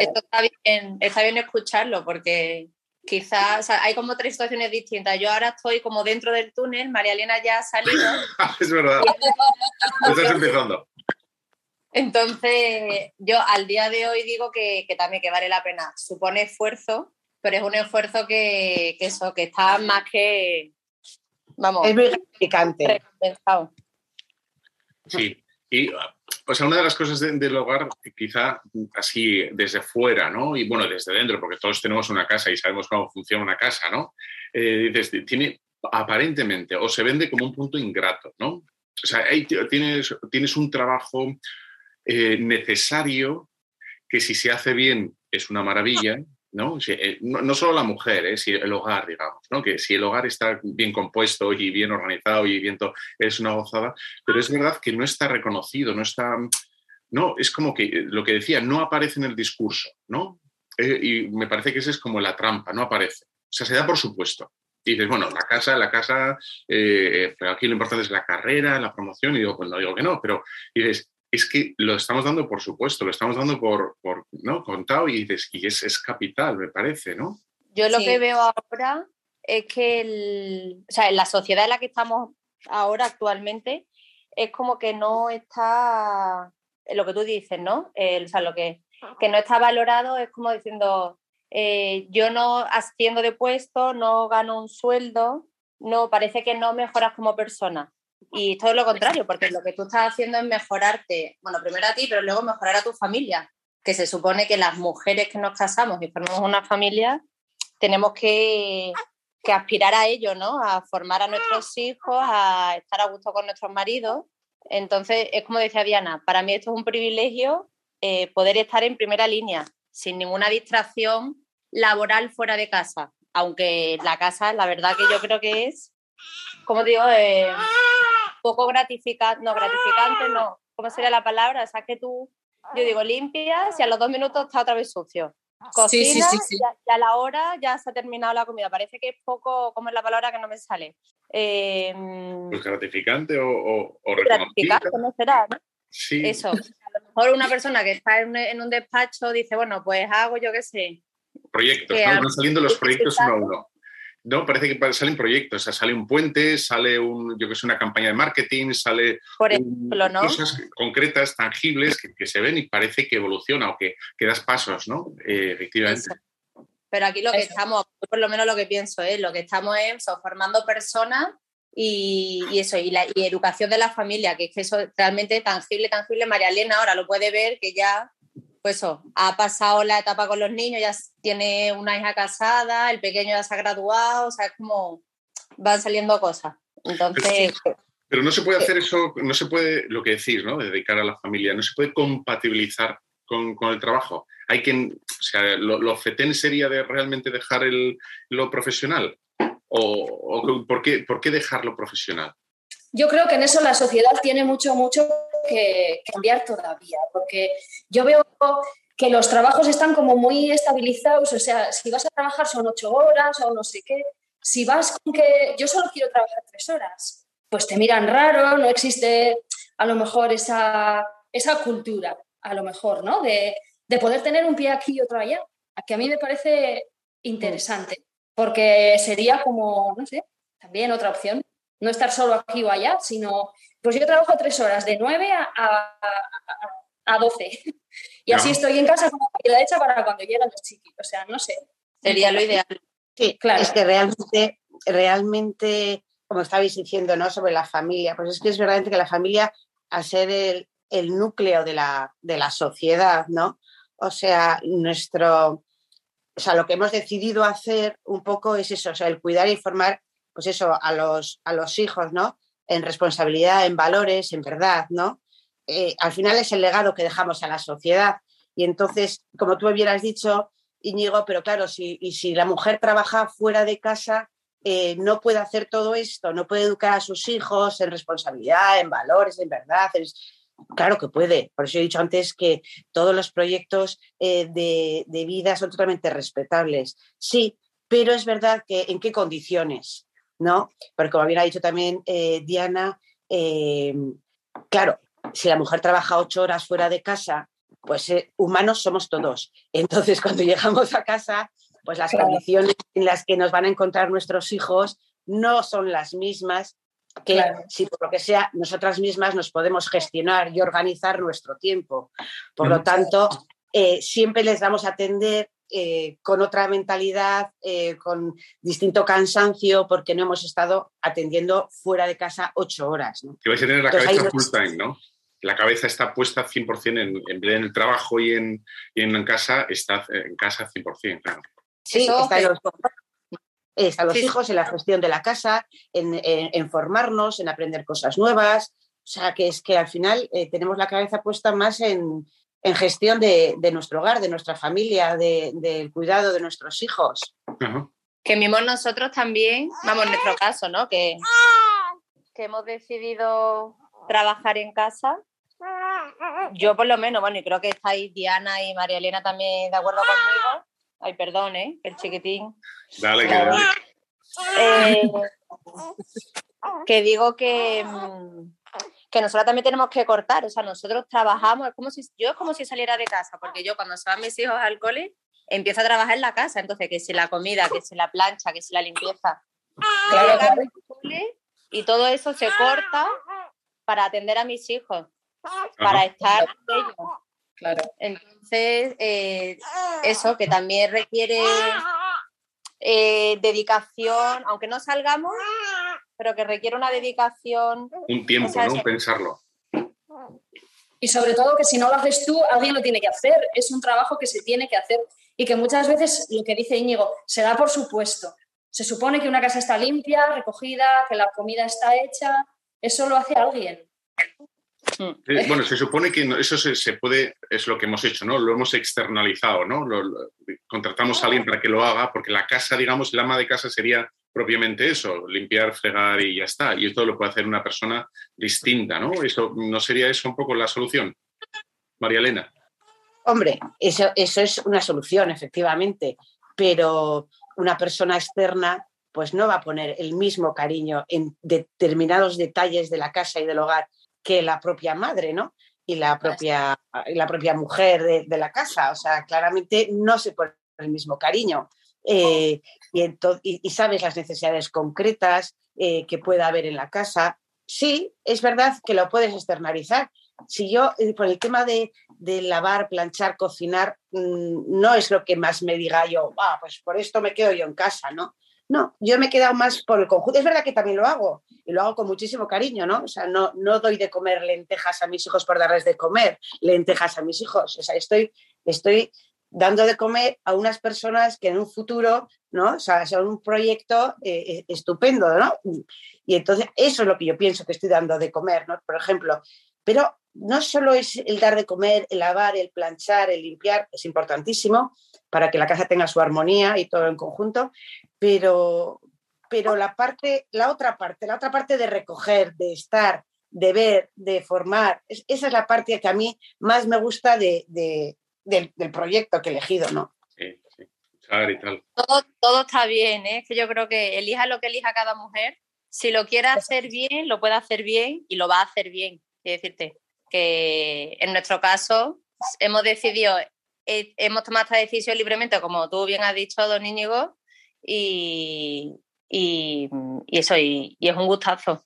Esto está bien, está bien escucharlo, porque quizás hay como tres situaciones distintas. Yo ahora estoy como dentro del túnel, María Elena ya ha salido. (laughs) es verdad. (laughs) Estás empezando. Entonces, yo al día de hoy digo que, también que vale la pena. Supone esfuerzo, pero es un esfuerzo que, eso, que está más que. Vamos. Es muy gratificante. Sí, y o sea, una de las cosas del hogar, quizá así desde fuera, ¿no? Y bueno, desde dentro, porque todos tenemos una casa y sabemos cómo funciona una casa, ¿no? Eh, dices, tiene aparentemente, o se vende como un punto ingrato, ¿no? O sea, tienes, tienes un trabajo eh, necesario que si se hace bien es una maravilla, ¿no? Eh, no, solo la mujer, ¿eh? si el hogar, digamos, ¿no? que si el hogar está bien compuesto y bien organizado y bien es una gozada, pero es verdad que no está reconocido, no está, no, es como que lo que decía, no aparece en el discurso, ¿no? Eh, y me parece que esa es como la trampa, no aparece. O sea, se da por supuesto. Dices, bueno, la casa, la casa, pero aquí lo importante es la carrera, la promoción, y digo, pues no digo que no, pero dices, es que lo estamos dando por supuesto, lo estamos dando por, ¿no? contado y, y es, es, capital, me parece, ¿no? Yo lo que veo ahora es que el, o sea, en la sociedad en la que estamos ahora actualmente es como que no está, lo que tú dices, ¿no? o sea, lo que, que no está valorado es como diciendo, eh, yo no asciendo de puesto, no gano un sueldo, no, parece que no mejoras como persona. Y todo lo contrario, porque lo que tú estás haciendo es mejorarte, bueno, primero a ti, pero luego mejorar a tu familia, que se supone que las mujeres que nos casamos y formamos una familia, tenemos que, que aspirar a ello, ¿no? A formar a nuestros hijos, a estar a gusto con nuestros maridos. Entonces, es como decía Diana, para mí esto es un privilegio eh, poder estar en primera línea, sin ninguna distracción laboral fuera de casa, aunque la casa, la verdad que yo creo que es, como digo, eh, poco gratificante, no gratificante, no, ¿cómo sería la palabra? O sea, que tú, yo digo, limpias y a los dos minutos está otra vez sucio. Cocina, sí, y, a, la hora ya se ha terminado la comida. Parece que es poco, ¿cómo es la palabra que no me sale? Eh, pues gratificante o, o, Gratificante, ¿no será? Sí. Eso. A lo mejor una persona que está en, un despacho dice, bueno, pues hago yo qué sé. Proyectos, están saliendo los proyectos uno a uno. No, parece que salen proyectos, o sea, sale un puente, sale un, yo que sé, una campaña de marketing, sale cosas concretas, tangibles, que, se ven y parece que evoluciona o que, das pasos, ¿no? Eh, efectivamente. Pero aquí lo que estamos, por lo menos lo que pienso es, lo que estamos es formando personas y, eso, y la y educación de la familia, que es que eso realmente tangible, tangible. María Elena ahora lo puede ver, que ya pues eso, ha pasado la etapa con los niños, ya tiene una hija casada, el pequeño ya se ha graduado, o sea, es como van saliendo cosas. Entonces... Pero, no se puede hacer eso, no se puede, lo que decís, ¿no? dedicar a la familia, no se puede compatibilizar con, el trabajo. Hay quien, o sea, lo, lo fetén sería de realmente dejar el, lo profesional. ¿O, ¿por, qué, por qué dejarlo profesional? Yo creo que en eso la sociedad tiene mucho, mucho que cambiar todavía, porque yo veo que los trabajos están como muy estabilizados, o sea, si vas a trabajar son ocho horas o no sé qué, si vas con que yo solo quiero trabajar tres horas, pues te miran raro, no existe a lo mejor esa, esa cultura, a lo mejor, ¿no? De, de poder tener un pie aquí y otro allá, que a mí me parece interesante, porque sería como, no sé, también otra opción, no estar solo aquí o allá, sino pues yo trabajo tres horas, de nueve a, a, 12. Y así estoy en casa como la hecha para cuando llegan los chiquis. O sea, no sé. Sería lo ideal. Sí, claro. Es que realmente, realmente, como estabais diciendo, ¿no? Sobre la familia, pues es que es verdad que la familia, al ser el, el núcleo de la, de la sociedad, ¿no? O sea, nuestro, o sea, lo que hemos decidido hacer un poco es eso, o sea, el cuidar y formar, pues eso, a los, a los hijos, ¿no? En responsabilidad, en valores, en verdad, ¿no? Eh, al final es el legado que dejamos a la sociedad. Y entonces, como tú hubieras dicho, Íñigo, pero claro, si, si la mujer trabaja fuera de casa, eh, no puede hacer todo esto, no puede educar a sus hijos en responsabilidad, en valores, en verdad. Claro que puede. Por eso he dicho antes que todos los proyectos eh, de, de vida son totalmente respetables. Sí, pero es verdad que en qué condiciones. ¿No? Porque como había dicho también eh, Diana, eh, claro, si la mujer trabaja ocho horas fuera de casa, pues eh, humanos somos todos. Entonces, (laughs) cuando llegamos a casa, pues las condiciones en las que nos van a encontrar nuestros hijos no son las mismas que si por lo que sea nosotras mismas nos podemos gestionar y organizar nuestro tiempo. Por lo tanto, siempre les vamos a atender eh, con otra mentalidad, eh, con distinto cansancio, porque no hemos estado atendiendo fuera de casa ocho horas. ¿no? Que vais a tener la cabeza full time, ¿no? La cabeza está puesta 100% en, en, en el trabajo y en, en casa, está en casa 100%, claro. Sí, está en los, están los hijos, en la gestión de la casa, en, formarnos, en aprender cosas nuevas. O sea, que es que al final eh, tenemos la cabeza puesta más en, en gestión de, nuestro hogar, de nuestra familia, del cuidado de nuestros hijos. Que mismo nosotros también, vamos, en nuestro caso, ¿no? Que, que hemos decidido trabajar en casa. Yo por lo menos, bueno, y creo que estáis Diana y María Elena también de acuerdo conmigo. Ay, perdón, ¿eh? El chiquitín. Dale, que dale. Eh, que digo que, mm, que nosotros también tenemos que cortar, o sea, nosotros trabajamos, es como si, yo es como si saliera de casa, porque yo cuando se van mis hijos al cole, empiezo a trabajar en la casa, entonces que si la comida, que si la plancha, que si la limpieza, y todo eso se corta para atender a mis hijos, para estar con ellos. Claro. Entonces, eh, eso que también requiere eh, dedicación, aunque no salgamos, pero que requiere una dedicación. Un tiempo, ¿no? Pensarlo. Y sobre todo que si no lo haces tú, alguien lo tiene que hacer. Es un trabajo que se tiene que hacer y que muchas veces lo que dice Íñigo se da por supuesto. Se supone que una casa está limpia, recogida, que la comida está hecha. Eso lo hace alguien. Bueno, se supone que eso se, puede, es lo que hemos hecho, ¿no? Lo hemos externalizado, ¿no? contratamos a alguien para que lo haga, porque la casa, digamos, el ama de casa sería propiamente eso, limpiar, fregar y ya está. Y esto lo puede hacer una persona distinta, ¿no? Eso, ¿No sería eso un poco la solución? María Elena. Hombre, eso, eso es una solución, efectivamente, pero una persona externa pues no va a poner el mismo cariño en determinados detalles de la casa y del hogar que la propia madre, ¿no? Y la propia, la propia mujer de, la casa. O sea, claramente no se pone el mismo cariño. Eh, y, sabes las necesidades concretas eh, que pueda haber en la casa. Sí, es verdad que lo puedes externalizar. Si yo, eh, por el tema de, lavar, planchar, cocinar, mm, no es lo que más me diga yo, ah, pues por esto me quedo yo en casa, ¿no? No, yo me he quedado más por el conjunto. Es verdad que también lo hago y lo hago con muchísimo cariño, ¿no? O sea, no, no doy de comer lentejas a mis hijos por darles de comer lentejas a mis hijos. O sea, estoy, estoy dando de comer a unas personas que en un futuro, ¿no? O sea, son un proyecto eh, eh, estupendo, ¿no? Y entonces eso es lo que yo pienso que estoy dando de comer, ¿no? Por ejemplo, pero no solo es el dar de comer, el lavar, el planchar, el limpiar, es importantísimo para que la casa tenga su armonía y todo en conjunto, pero, pero la parte, la otra parte, la otra parte de recoger, de estar, de ver, de formar, esa es la parte que a mí más me gusta de, del, proyecto que he elegido, ¿no? Sí, sí. Y tal. Todo, está bien, ¿eh? que yo creo que elija lo que elija cada mujer, si lo quiere hacer bien, lo puede hacer bien y lo va a hacer bien. Quiero decirte que en nuestro caso hemos decidido, eh, hemos tomado esta decisión libremente, como tú bien has dicho, don Íñigo, y, y, eso, y, es un gustazo.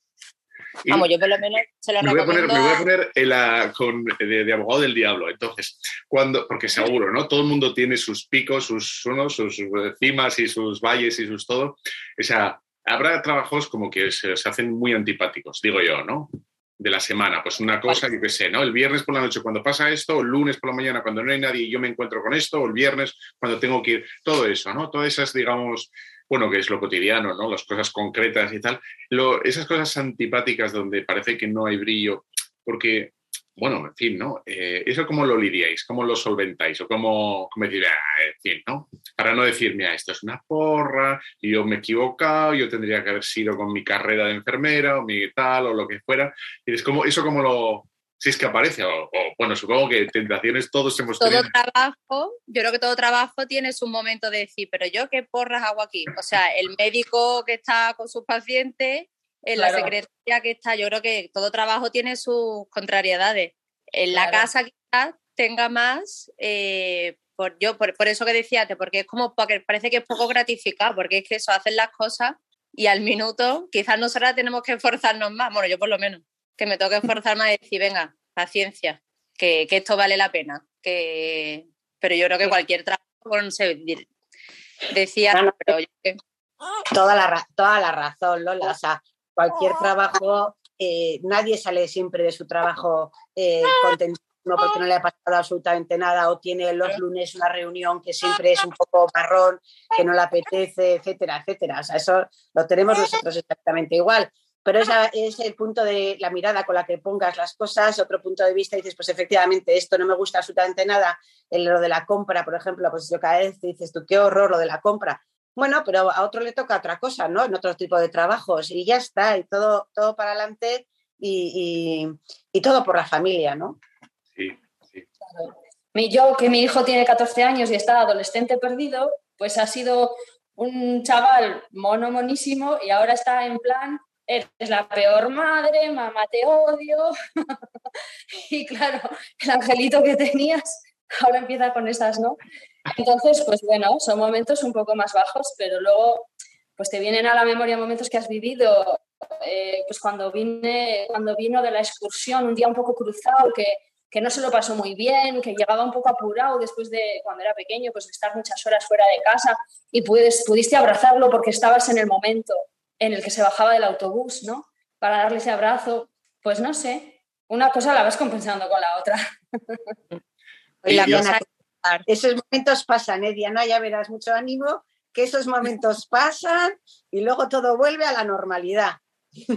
Vamos, yo por lo menos se lo me voy a poner, me voy a poner con, de, abogado del diablo. Entonces, cuando, porque seguro, ¿no? Todo el mundo tiene sus picos, sus, unos, sus cimas y sus valles y sus todo. O sea, habrá trabajos como que se, se hacen muy antipáticos, digo yo, ¿no? de la semana. Pues una cosa, yo qué sé, ¿no? El viernes por la noche cuando pasa esto, o el lunes por la mañana cuando no hay nadie y yo me encuentro con esto, o el viernes cuando tengo que ir, todo eso, ¿no? Todas esas, digamos, bueno, que es lo cotidiano, ¿no? Las cosas concretas y tal. Lo, esas cosas antipáticas donde parece que no hay brillo, porque bueno, en fin, ¿no? Eh, ¿Eso cómo lo lidiáis? ¿Cómo lo solventáis? ¿O cómo, cómo decir, ah, en fin, ¿no? Para no decir, mira, esto es una porra, yo me he equivocado, yo tendría que haber sido con mi carrera de enfermera o mi tal o lo que fuera. Y es como, ¿eso cómo lo, si es que aparece, o, bueno, supongo que tentaciones todos hemos tenido. Todo trabajo, yo creo que todo trabajo tiene su momento de decir, pero yo qué porras hago aquí. O sea, el médico que está con sus pacientes en la secretaría que está, yo creo que todo trabajo tiene sus contrariedades. En la casa quizás tenga más, eh, por, yo, por, eso que decías, porque es como, parece que es poco gratificado, porque es que eso, hacen las cosas y al minuto quizás nosotras tenemos que esforzarnos más, bueno, yo por lo menos, que me tengo que esforzar más y decir, venga, paciencia, que, esto vale la pena, que... pero yo creo que cualquier trabajo, no sé, decía, pero Toda la, toda la razón, Lola. O sea, cualquier trabajo, eh, nadie sale siempre de su trabajo eh, contento porque no le ha pasado absolutamente nada o tiene los lunes una reunión que siempre es un poco marrón, que no le apetece, etcétera, etcétera. O sea, eso lo tenemos nosotros exactamente igual. Pero esa es el punto de la mirada con la que pongas las cosas, otro punto de vista, dices, pues efectivamente, esto no me gusta absolutamente nada, lo de la compra, por ejemplo, pues lo cada vez dices tú, qué horror lo de la compra. Bueno, pero a otro le toca otra cosa, ¿no? En otro tipo de trabajos y ya está, y todo, todo para adelante y, y, y todo por la familia, ¿no? Sí, sí. Mi, yo, que mi hijo tiene 14 años y está adolescente perdido, pues ha sido un chaval mono monísimo y ahora está en plan, eres la peor madre, mamá te odio. (laughs) y claro, el angelito que tenías ahora empieza con esas, ¿no? Entonces, pues bueno, son momentos un poco más bajos, pero luego pues te vienen a la memoria momentos que has vivido, eh, pues cuando, vine, cuando vino de la excursión, un día un poco cruzado, que, que no se lo pasó muy bien, que llegaba un poco apurado después de, cuando era pequeño, pues de estar muchas horas fuera de casa y puedes, pudiste abrazarlo porque estabas en el momento en el que se bajaba del autobús, ¿no? Para darle ese abrazo, pues no sé, una cosa la vas compensando con la otra. (laughs) Y la esos momentos pasan, ¿eh, Diana? Ya verás mucho ánimo, que esos momentos (laughs) pasan y luego todo vuelve a la normalidad. (laughs)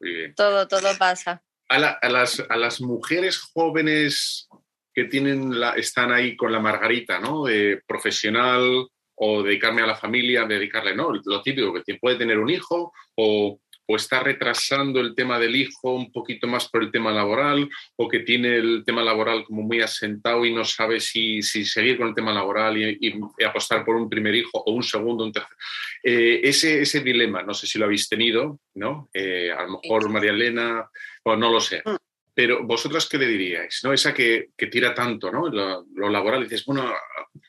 Muy bien. Todo, todo pasa. A, la- a las, a las mujeres jóvenes que tienen la, están ahí con la margarita, ¿no? De profesional o dedicarme a la familia, dedicarle, ¿no? Lo típico, que puede tener un hijo o, o está retrasando el tema del hijo un poquito más por el tema laboral o que tiene el tema laboral como muy asentado y no sabe si, si seguir con el tema laboral y, y- y apostar por un primer hijo o un segundo, un tercer. Eh, ese, ese dilema, no sé si lo habéis tenido, ¿no? Eh, a lo mejor María Elena, o no lo sé. Mm. Pero vosotras, ¿qué le diríais? ¿no? Esa que, que tira tanto, ¿no? Lo, lo laboral, dices, bueno,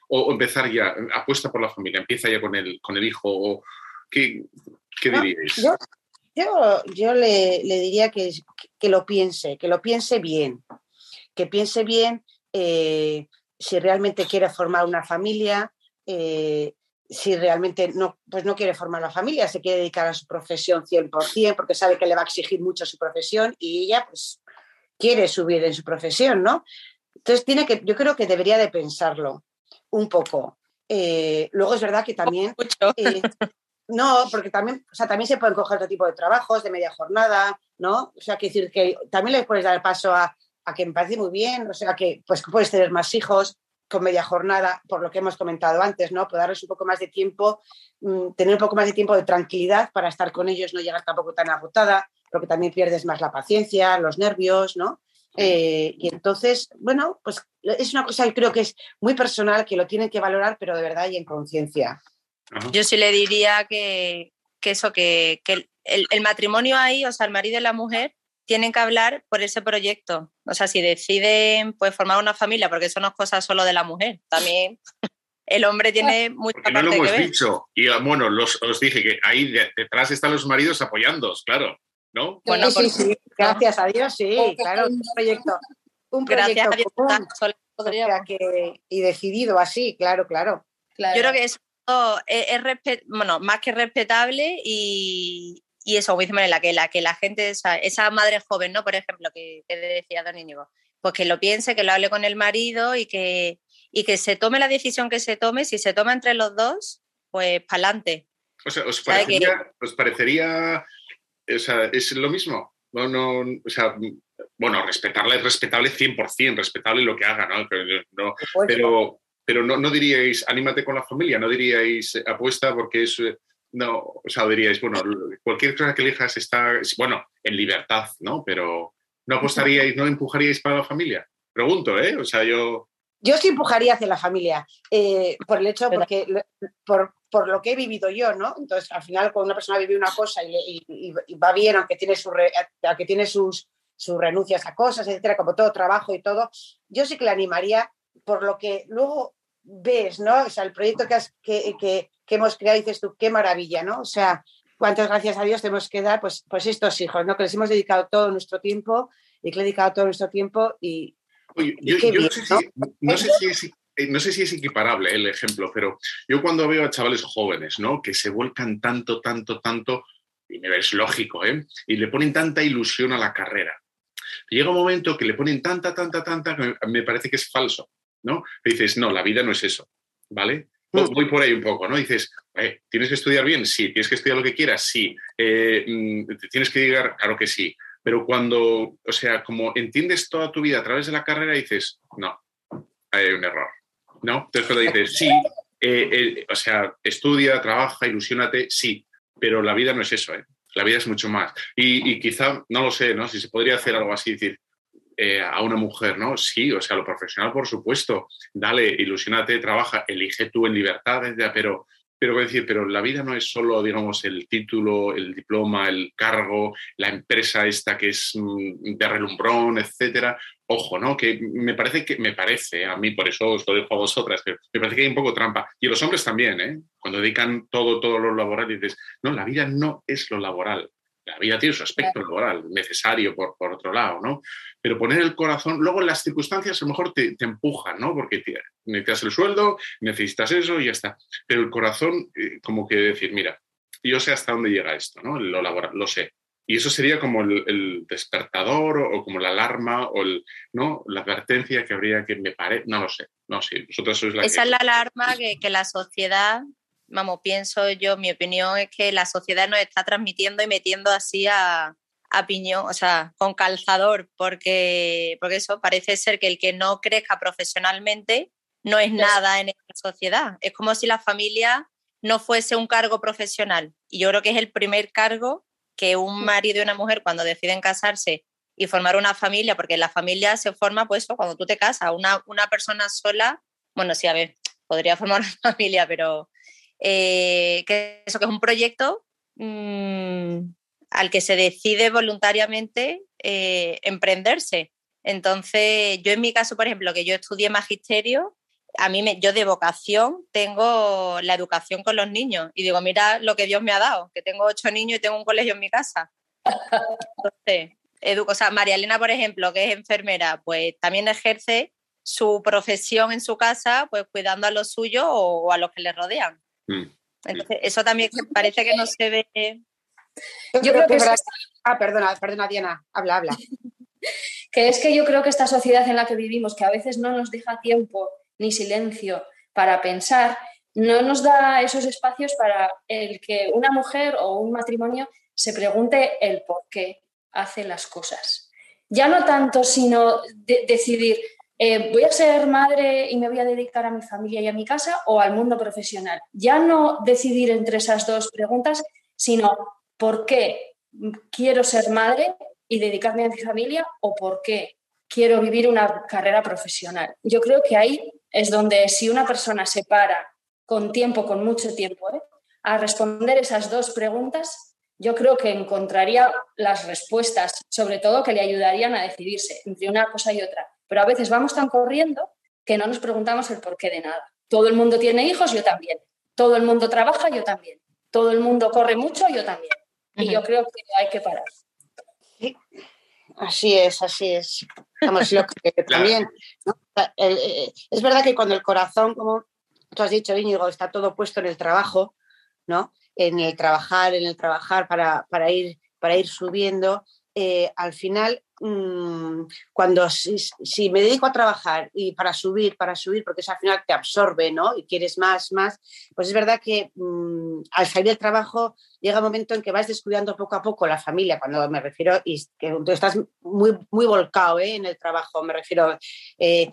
o, empezar ya, apuesta por la familia, empieza ya con el, con el hijo, o ¿qué, qué No, diríais? Yo, yo, yo le, le diría que, que lo piense, que lo piense bien, que piense bien eh, si realmente quiere formar una familia, eh, si realmente no, pues no quiere formar una familia, se quiere dedicar a su profesión 100%, porque sabe que le va a exigir mucho su profesión y ella pues quiere subir en su profesión, ¿no? Entonces tiene que, yo creo que debería de pensarlo un poco. Eh, luego es verdad que también eh, no, porque también, o sea, también se pueden coger otro tipo de trabajos de media jornada, ¿no? O sea, que decir que también le puedes dar paso a, a que me parece muy bien, o sea, que pues puedes tener más hijos con media jornada, por lo que hemos comentado antes, ¿no? Poder darles un poco más de tiempo, mm, tener un poco más de tiempo de tranquilidad para estar con ellos, no llegar tampoco tan agotada, porque también pierdes más la paciencia, los nervios, ¿no? Eh, y entonces, bueno, pues es una cosa que creo que es muy personal, que lo tienen que valorar, pero de verdad y en conciencia. Yo sí le diría que, que eso, que, que el, el matrimonio ahí, o sea, el marido y la mujer, tienen que hablar por ese proyecto. O sea, si deciden pues formar una familia, porque eso no es cosa solo de la mujer, también (laughs) el hombre tiene mucha Porque no lo parte que hemos ver. dicho. Y bueno, los, os dije que ahí de- detrás están los maridos apoyándoos, claro, ¿no? Bueno, sí, por- sí, sí, gracias a Dios, sí, Porque claro, un proyecto, un Gracias proyecto a Dios, común, o sea que- y decidido así, claro, claro. Claro. Yo creo que eso es, es respe- bueno, más que respetable y, y eso, como dice Manela, que la, que la gente, esa, esa madre joven, ¿no? Por ejemplo, que, que decía Don Íñigo, pues que lo piense, que lo hable con el marido y que, y que se tome la decisión que se tome. Si se toma entre los dos, pues para adelante. O sea, ¿os ¿Sabe parecería, os parecería o sea, es lo mismo? No, no, o sea, bueno, respetarla es respetable 100%, respetable lo que haga, ¿no? Pero, no- pero, pero no, no diríais, anímate con la familia, no diríais, apuesta porque es, no, o sea, diríais, bueno, cualquier cosa que elijas está, bueno, en libertad, ¿no? Pero no apostaríais, no empujaríais para la familia. Pregunto, ¿eh? O sea, yo... Yo sí empujaría hacia la familia, eh, por el hecho, porque por, por lo que he vivido yo, ¿no? Entonces, al final, cuando una persona vive una cosa y, le- y- y- va bien, aunque tiene, su re- aunque tiene sus, sus renuncias a cosas, etcétera, como todo trabajo y todo, yo sí que le animaría por lo que luego ves, ¿no? O sea, el proyecto que, has- que, que- que hemos creado, dices tú, qué maravilla, ¿no? O sea, cuántas gracias a Dios tenemos que dar, pues, pues estos hijos, ¿no? Que les hemos dedicado todo nuestro tiempo y que le he dedicado todo nuestro tiempo y, Oye, Y yo, yo no, bien, sé ¿no? si, no sé si es, no sé si es equiparable el ejemplo, pero yo cuando veo a chavales jóvenes, ¿no? Que se vuelcan tanto, tanto, tanto, y me ves lógico, ¿eh? Y le ponen tanta ilusión a la carrera. Llega un momento que le ponen tanta, tanta, tanta, que me- parece que es falso, ¿no? Y dices, no, la vida no es eso, ¿vale? Voy voy por ahí un poco, ¿no? Dices, Eh, ¿Tienes que estudiar bien? Sí. ¿Tienes que estudiar lo que quieras? Sí. Eh, mm, ¿Tienes que llegar? Claro que sí. Pero cuando, o sea, como entiendes toda tu vida a través de la carrera, dices, no, hay un error. ¿No? Entonces cuando dices, sí, eh, o sea, estudia, trabaja, ilusionate, sí, pero la vida no es eso, ¿eh? La vida es mucho más. Y, y, quizá, no lo sé, ¿no? Si se podría hacer algo así, decir, eh, a una mujer, ¿no? Sí, o sea, lo profesional, por supuesto. Dale, ilusionate, trabaja, elige tú en libertad, pero, pero decir, pero la vida no es solo, digamos, el título, el diploma, el cargo, la empresa esta que es mm, de relumbrón, etcétera. Ojo, ¿no? Que me parece que, me parece, a mí por eso os lo dejo a vosotras, que me parece que hay un poco trampa. Y los hombres también, ¿eh? Cuando dedican todo, todo lo laboral, dices, no, la vida no es lo laboral la vida tiene su aspecto laboral, necesario por, por, otro lado, ¿no? Pero poner el corazón, luego las circunstancias a lo mejor te, te empujan, ¿no? Porque necesitas el sueldo, necesitas eso y ya está. Pero el corazón, eh, como que decir, mira, yo sé hasta dónde llega esto, ¿no? Lo laboral, lo sé. Y eso sería como el, el despertador o, o, como la alarma o el, ¿no? la advertencia que habría que me pare, no lo sé. No, sí, vosotros sois la Esa que... es la (laughs) alarma que, que la sociedad vamos, pienso yo, mi opinión es que la sociedad nos está transmitiendo y metiendo así a, a piñón, o sea, con calzador, porque, porque eso parece ser que el que no crezca profesionalmente no es nada en esta sociedad. Es como si la familia no fuese un cargo profesional. Y yo creo que es el primer cargo que un marido y una mujer cuando deciden casarse y formar una familia, porque la familia se forma, pues cuando tú te casas, una, una persona sola, bueno, sí, a ver, podría formar (laughs) una familia, pero eh, que eso que es un proyecto mmm, al que se decide voluntariamente eh, emprenderse. Entonces, yo en mi caso, por ejemplo, que yo estudié magisterio, a mí me, yo de vocación tengo la educación con los niños y digo, mira lo que Dios me ha dado, que tengo ocho niños y tengo un colegio en mi casa. Entonces, educo, María Elena, por ejemplo, que es enfermera, pues también ejerce su profesión en su casa, pues cuidando a los suyos o, o a los que le rodean. Mm. Entonces, eso también parece que no se ve. Yo, yo creo que. Ah, perdona, perdona, Diana, habla, habla. (laughs) que es que yo creo que esta sociedad en la que vivimos, que a veces no nos deja tiempo ni silencio para pensar, no nos da esos espacios para el que una mujer o un matrimonio se pregunte el por qué hace las cosas. Ya no tanto, sino de decidir, eh, ¿voy a ser madre y me voy a dedicar a mi familia y a mi casa o al mundo profesional? Ya no decidir entre esas dos preguntas, sino ¿por qué quiero ser madre y dedicarme a mi familia o por qué quiero vivir una carrera profesional? Yo creo que ahí es donde si una persona se para con tiempo, con mucho tiempo, ¿eh? a responder esas dos preguntas, yo creo que encontraría las respuestas, sobre todo que le ayudarían a decidirse entre una cosa y otra. Pero a veces vamos tan corriendo que no nos preguntamos el porqué de nada. Todo el mundo tiene hijos, yo también. Todo el mundo trabaja, yo también. Todo el mundo corre mucho, yo también. Y uh -huh. yo creo que hay que parar. Sí. Así es, así es. Vamos, lo que (laughs) también. ¿no? Es verdad que cuando el corazón, como tú has dicho, Íñigo, está todo puesto en el trabajo, ¿no? En el trabajar, en el trabajar para, para, ir, para ir subiendo, eh, al final mmm, cuando si, si, me dedico a trabajar y para subir, para subir, porque eso al final te absorbe, ¿no? Y quieres más, más, pues es verdad que mmm, al salir del trabajo llega un momento en que vas descuidando poco a poco la familia, cuando me refiero, y que tú estás muy, muy volcado ¿eh? en el trabajo, me refiero... Eh,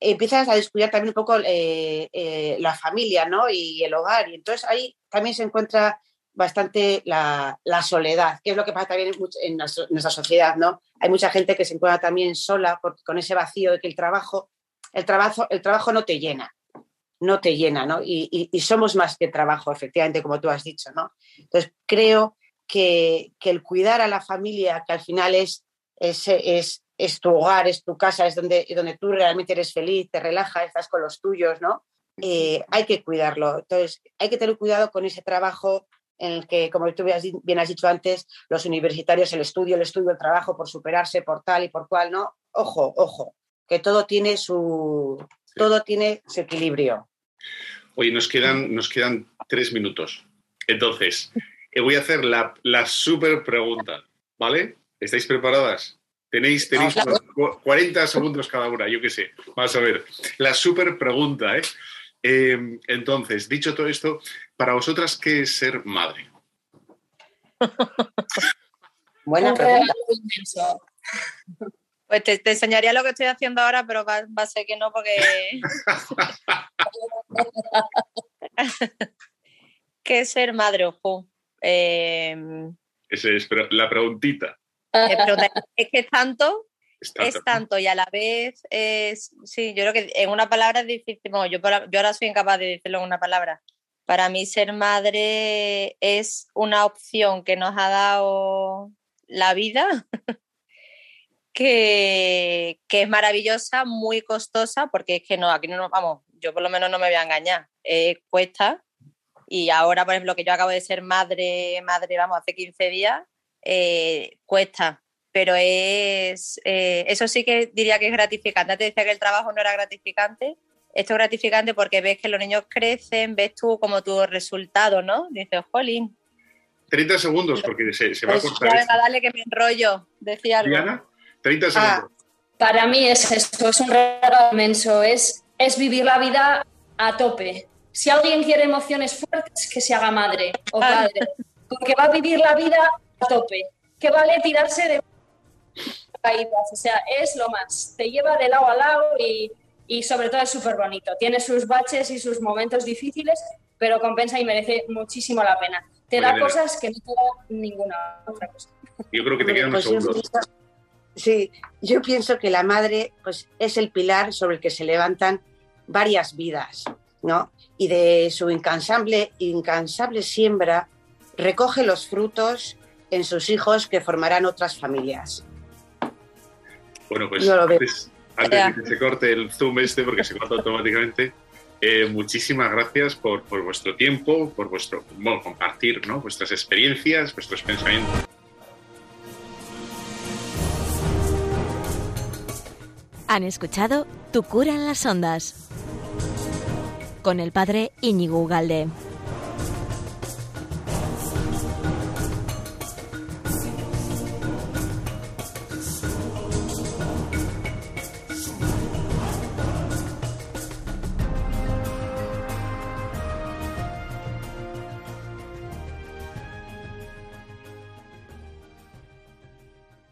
empiezas a descuidar también un poco eh, la familia, ¿no? Y el hogar, y entonces ahí también se encuentra bastante la, soledad, que es lo que pasa también en, nuestra sociedad, ¿no? Hay mucha gente que se encuentra también sola con ese vacío de que el trabajo, el trabajo, el trabajo no te llena, no te llena, ¿no? Y, somos más que trabajo, efectivamente, como tú has dicho, ¿no? Entonces creo que, que el cuidar a la familia, que al final es, es tu hogar, es tu casa, es donde, donde tú realmente eres feliz, te relajas, estás con los tuyos, ¿no? Eh, hay que cuidarlo. Entonces, hay que tener cuidado con ese trabajo en el que, como tú bien has dicho antes, los universitarios, el estudio, el estudio, el trabajo por superarse, por tal y por cual, ¿no? Ojo, ojo, que todo tiene su, todo tiene su equilibrio. Oye, nos quedan, nos quedan tres minutos. Entonces, voy a hacer la, la super pregunta, ¿vale? ¿Estáis preparadas? Tenéis, tenéis no, 40 segundos cada una, yo qué sé. Vamos a ver. La super pregunta, ¿eh? Eh, entonces, dicho todo esto, para vosotras, ¿qué es ser madre? (laughs) Buena Un pregunta. Pues te, te enseñaría lo que estoy haciendo ahora, pero va, va a ser que no, porque. (laughs) (laughs) ¿Qué es ser madre? Ojo. Eh, Esa es pero la preguntita. Es que es tanto, es tanto y a la vez es. Sí, yo creo que en una palabra es difícil. bueno, yo, yo ahora soy incapaz de decirlo en una palabra. Para mí, ser madre es una opción que nos ha dado la vida. (laughs) que, que es maravillosa, muy costosa, porque es que no, aquí no vamos, yo por lo menos no me voy a engañar, eh, cuesta. Y ahora, por ejemplo, que yo acabo de ser madre, madre, vamos, hace 15 días, eh, cuesta. Pero es, eh, eso sí que diría que es gratificante. Antes decía que el trabajo no era gratificante. Esto es gratificante porque ves que los niños crecen, ves tú como tu resultado, ¿no? Dices, jolín, 30 segundos, porque se, se va a pues cortar. ya esto. venga, dale que me enrollo, decía algo. Diana, 30 Ah, segundos. Para mí es esto, es un regalo inmenso, es, es vivir la vida a tope. Si alguien quiere emociones fuertes, que se haga madre o Ah. padre, porque va a vivir la vida a tope. Que vale tirarse de caídas, o sea, es lo más. Te lleva de lado a lado y, y sobre todo es súper bonito. Tiene sus baches y sus momentos difíciles, pero compensa y merece muchísimo la pena. Te Muy da bien. cosas que no te da ninguna otra cosa. Yo creo que te quedan unos Pues segundos. pienso- sí, yo pienso que la madre pues, es el pilar sobre el que se levantan varias vidas, ¿no? Y de su incansable, incansable siembra recoge los frutos en sus hijos que formarán otras familias. Bueno, pues antes, de que se corte el zoom este, porque se corta automáticamente, eh, muchísimas gracias por, por vuestro tiempo, por vuestro bueno, compartir ¿no? vuestras experiencias, vuestros pensamientos. Han escuchado Tu cura en las ondas con el padre Íñigo Ugalde.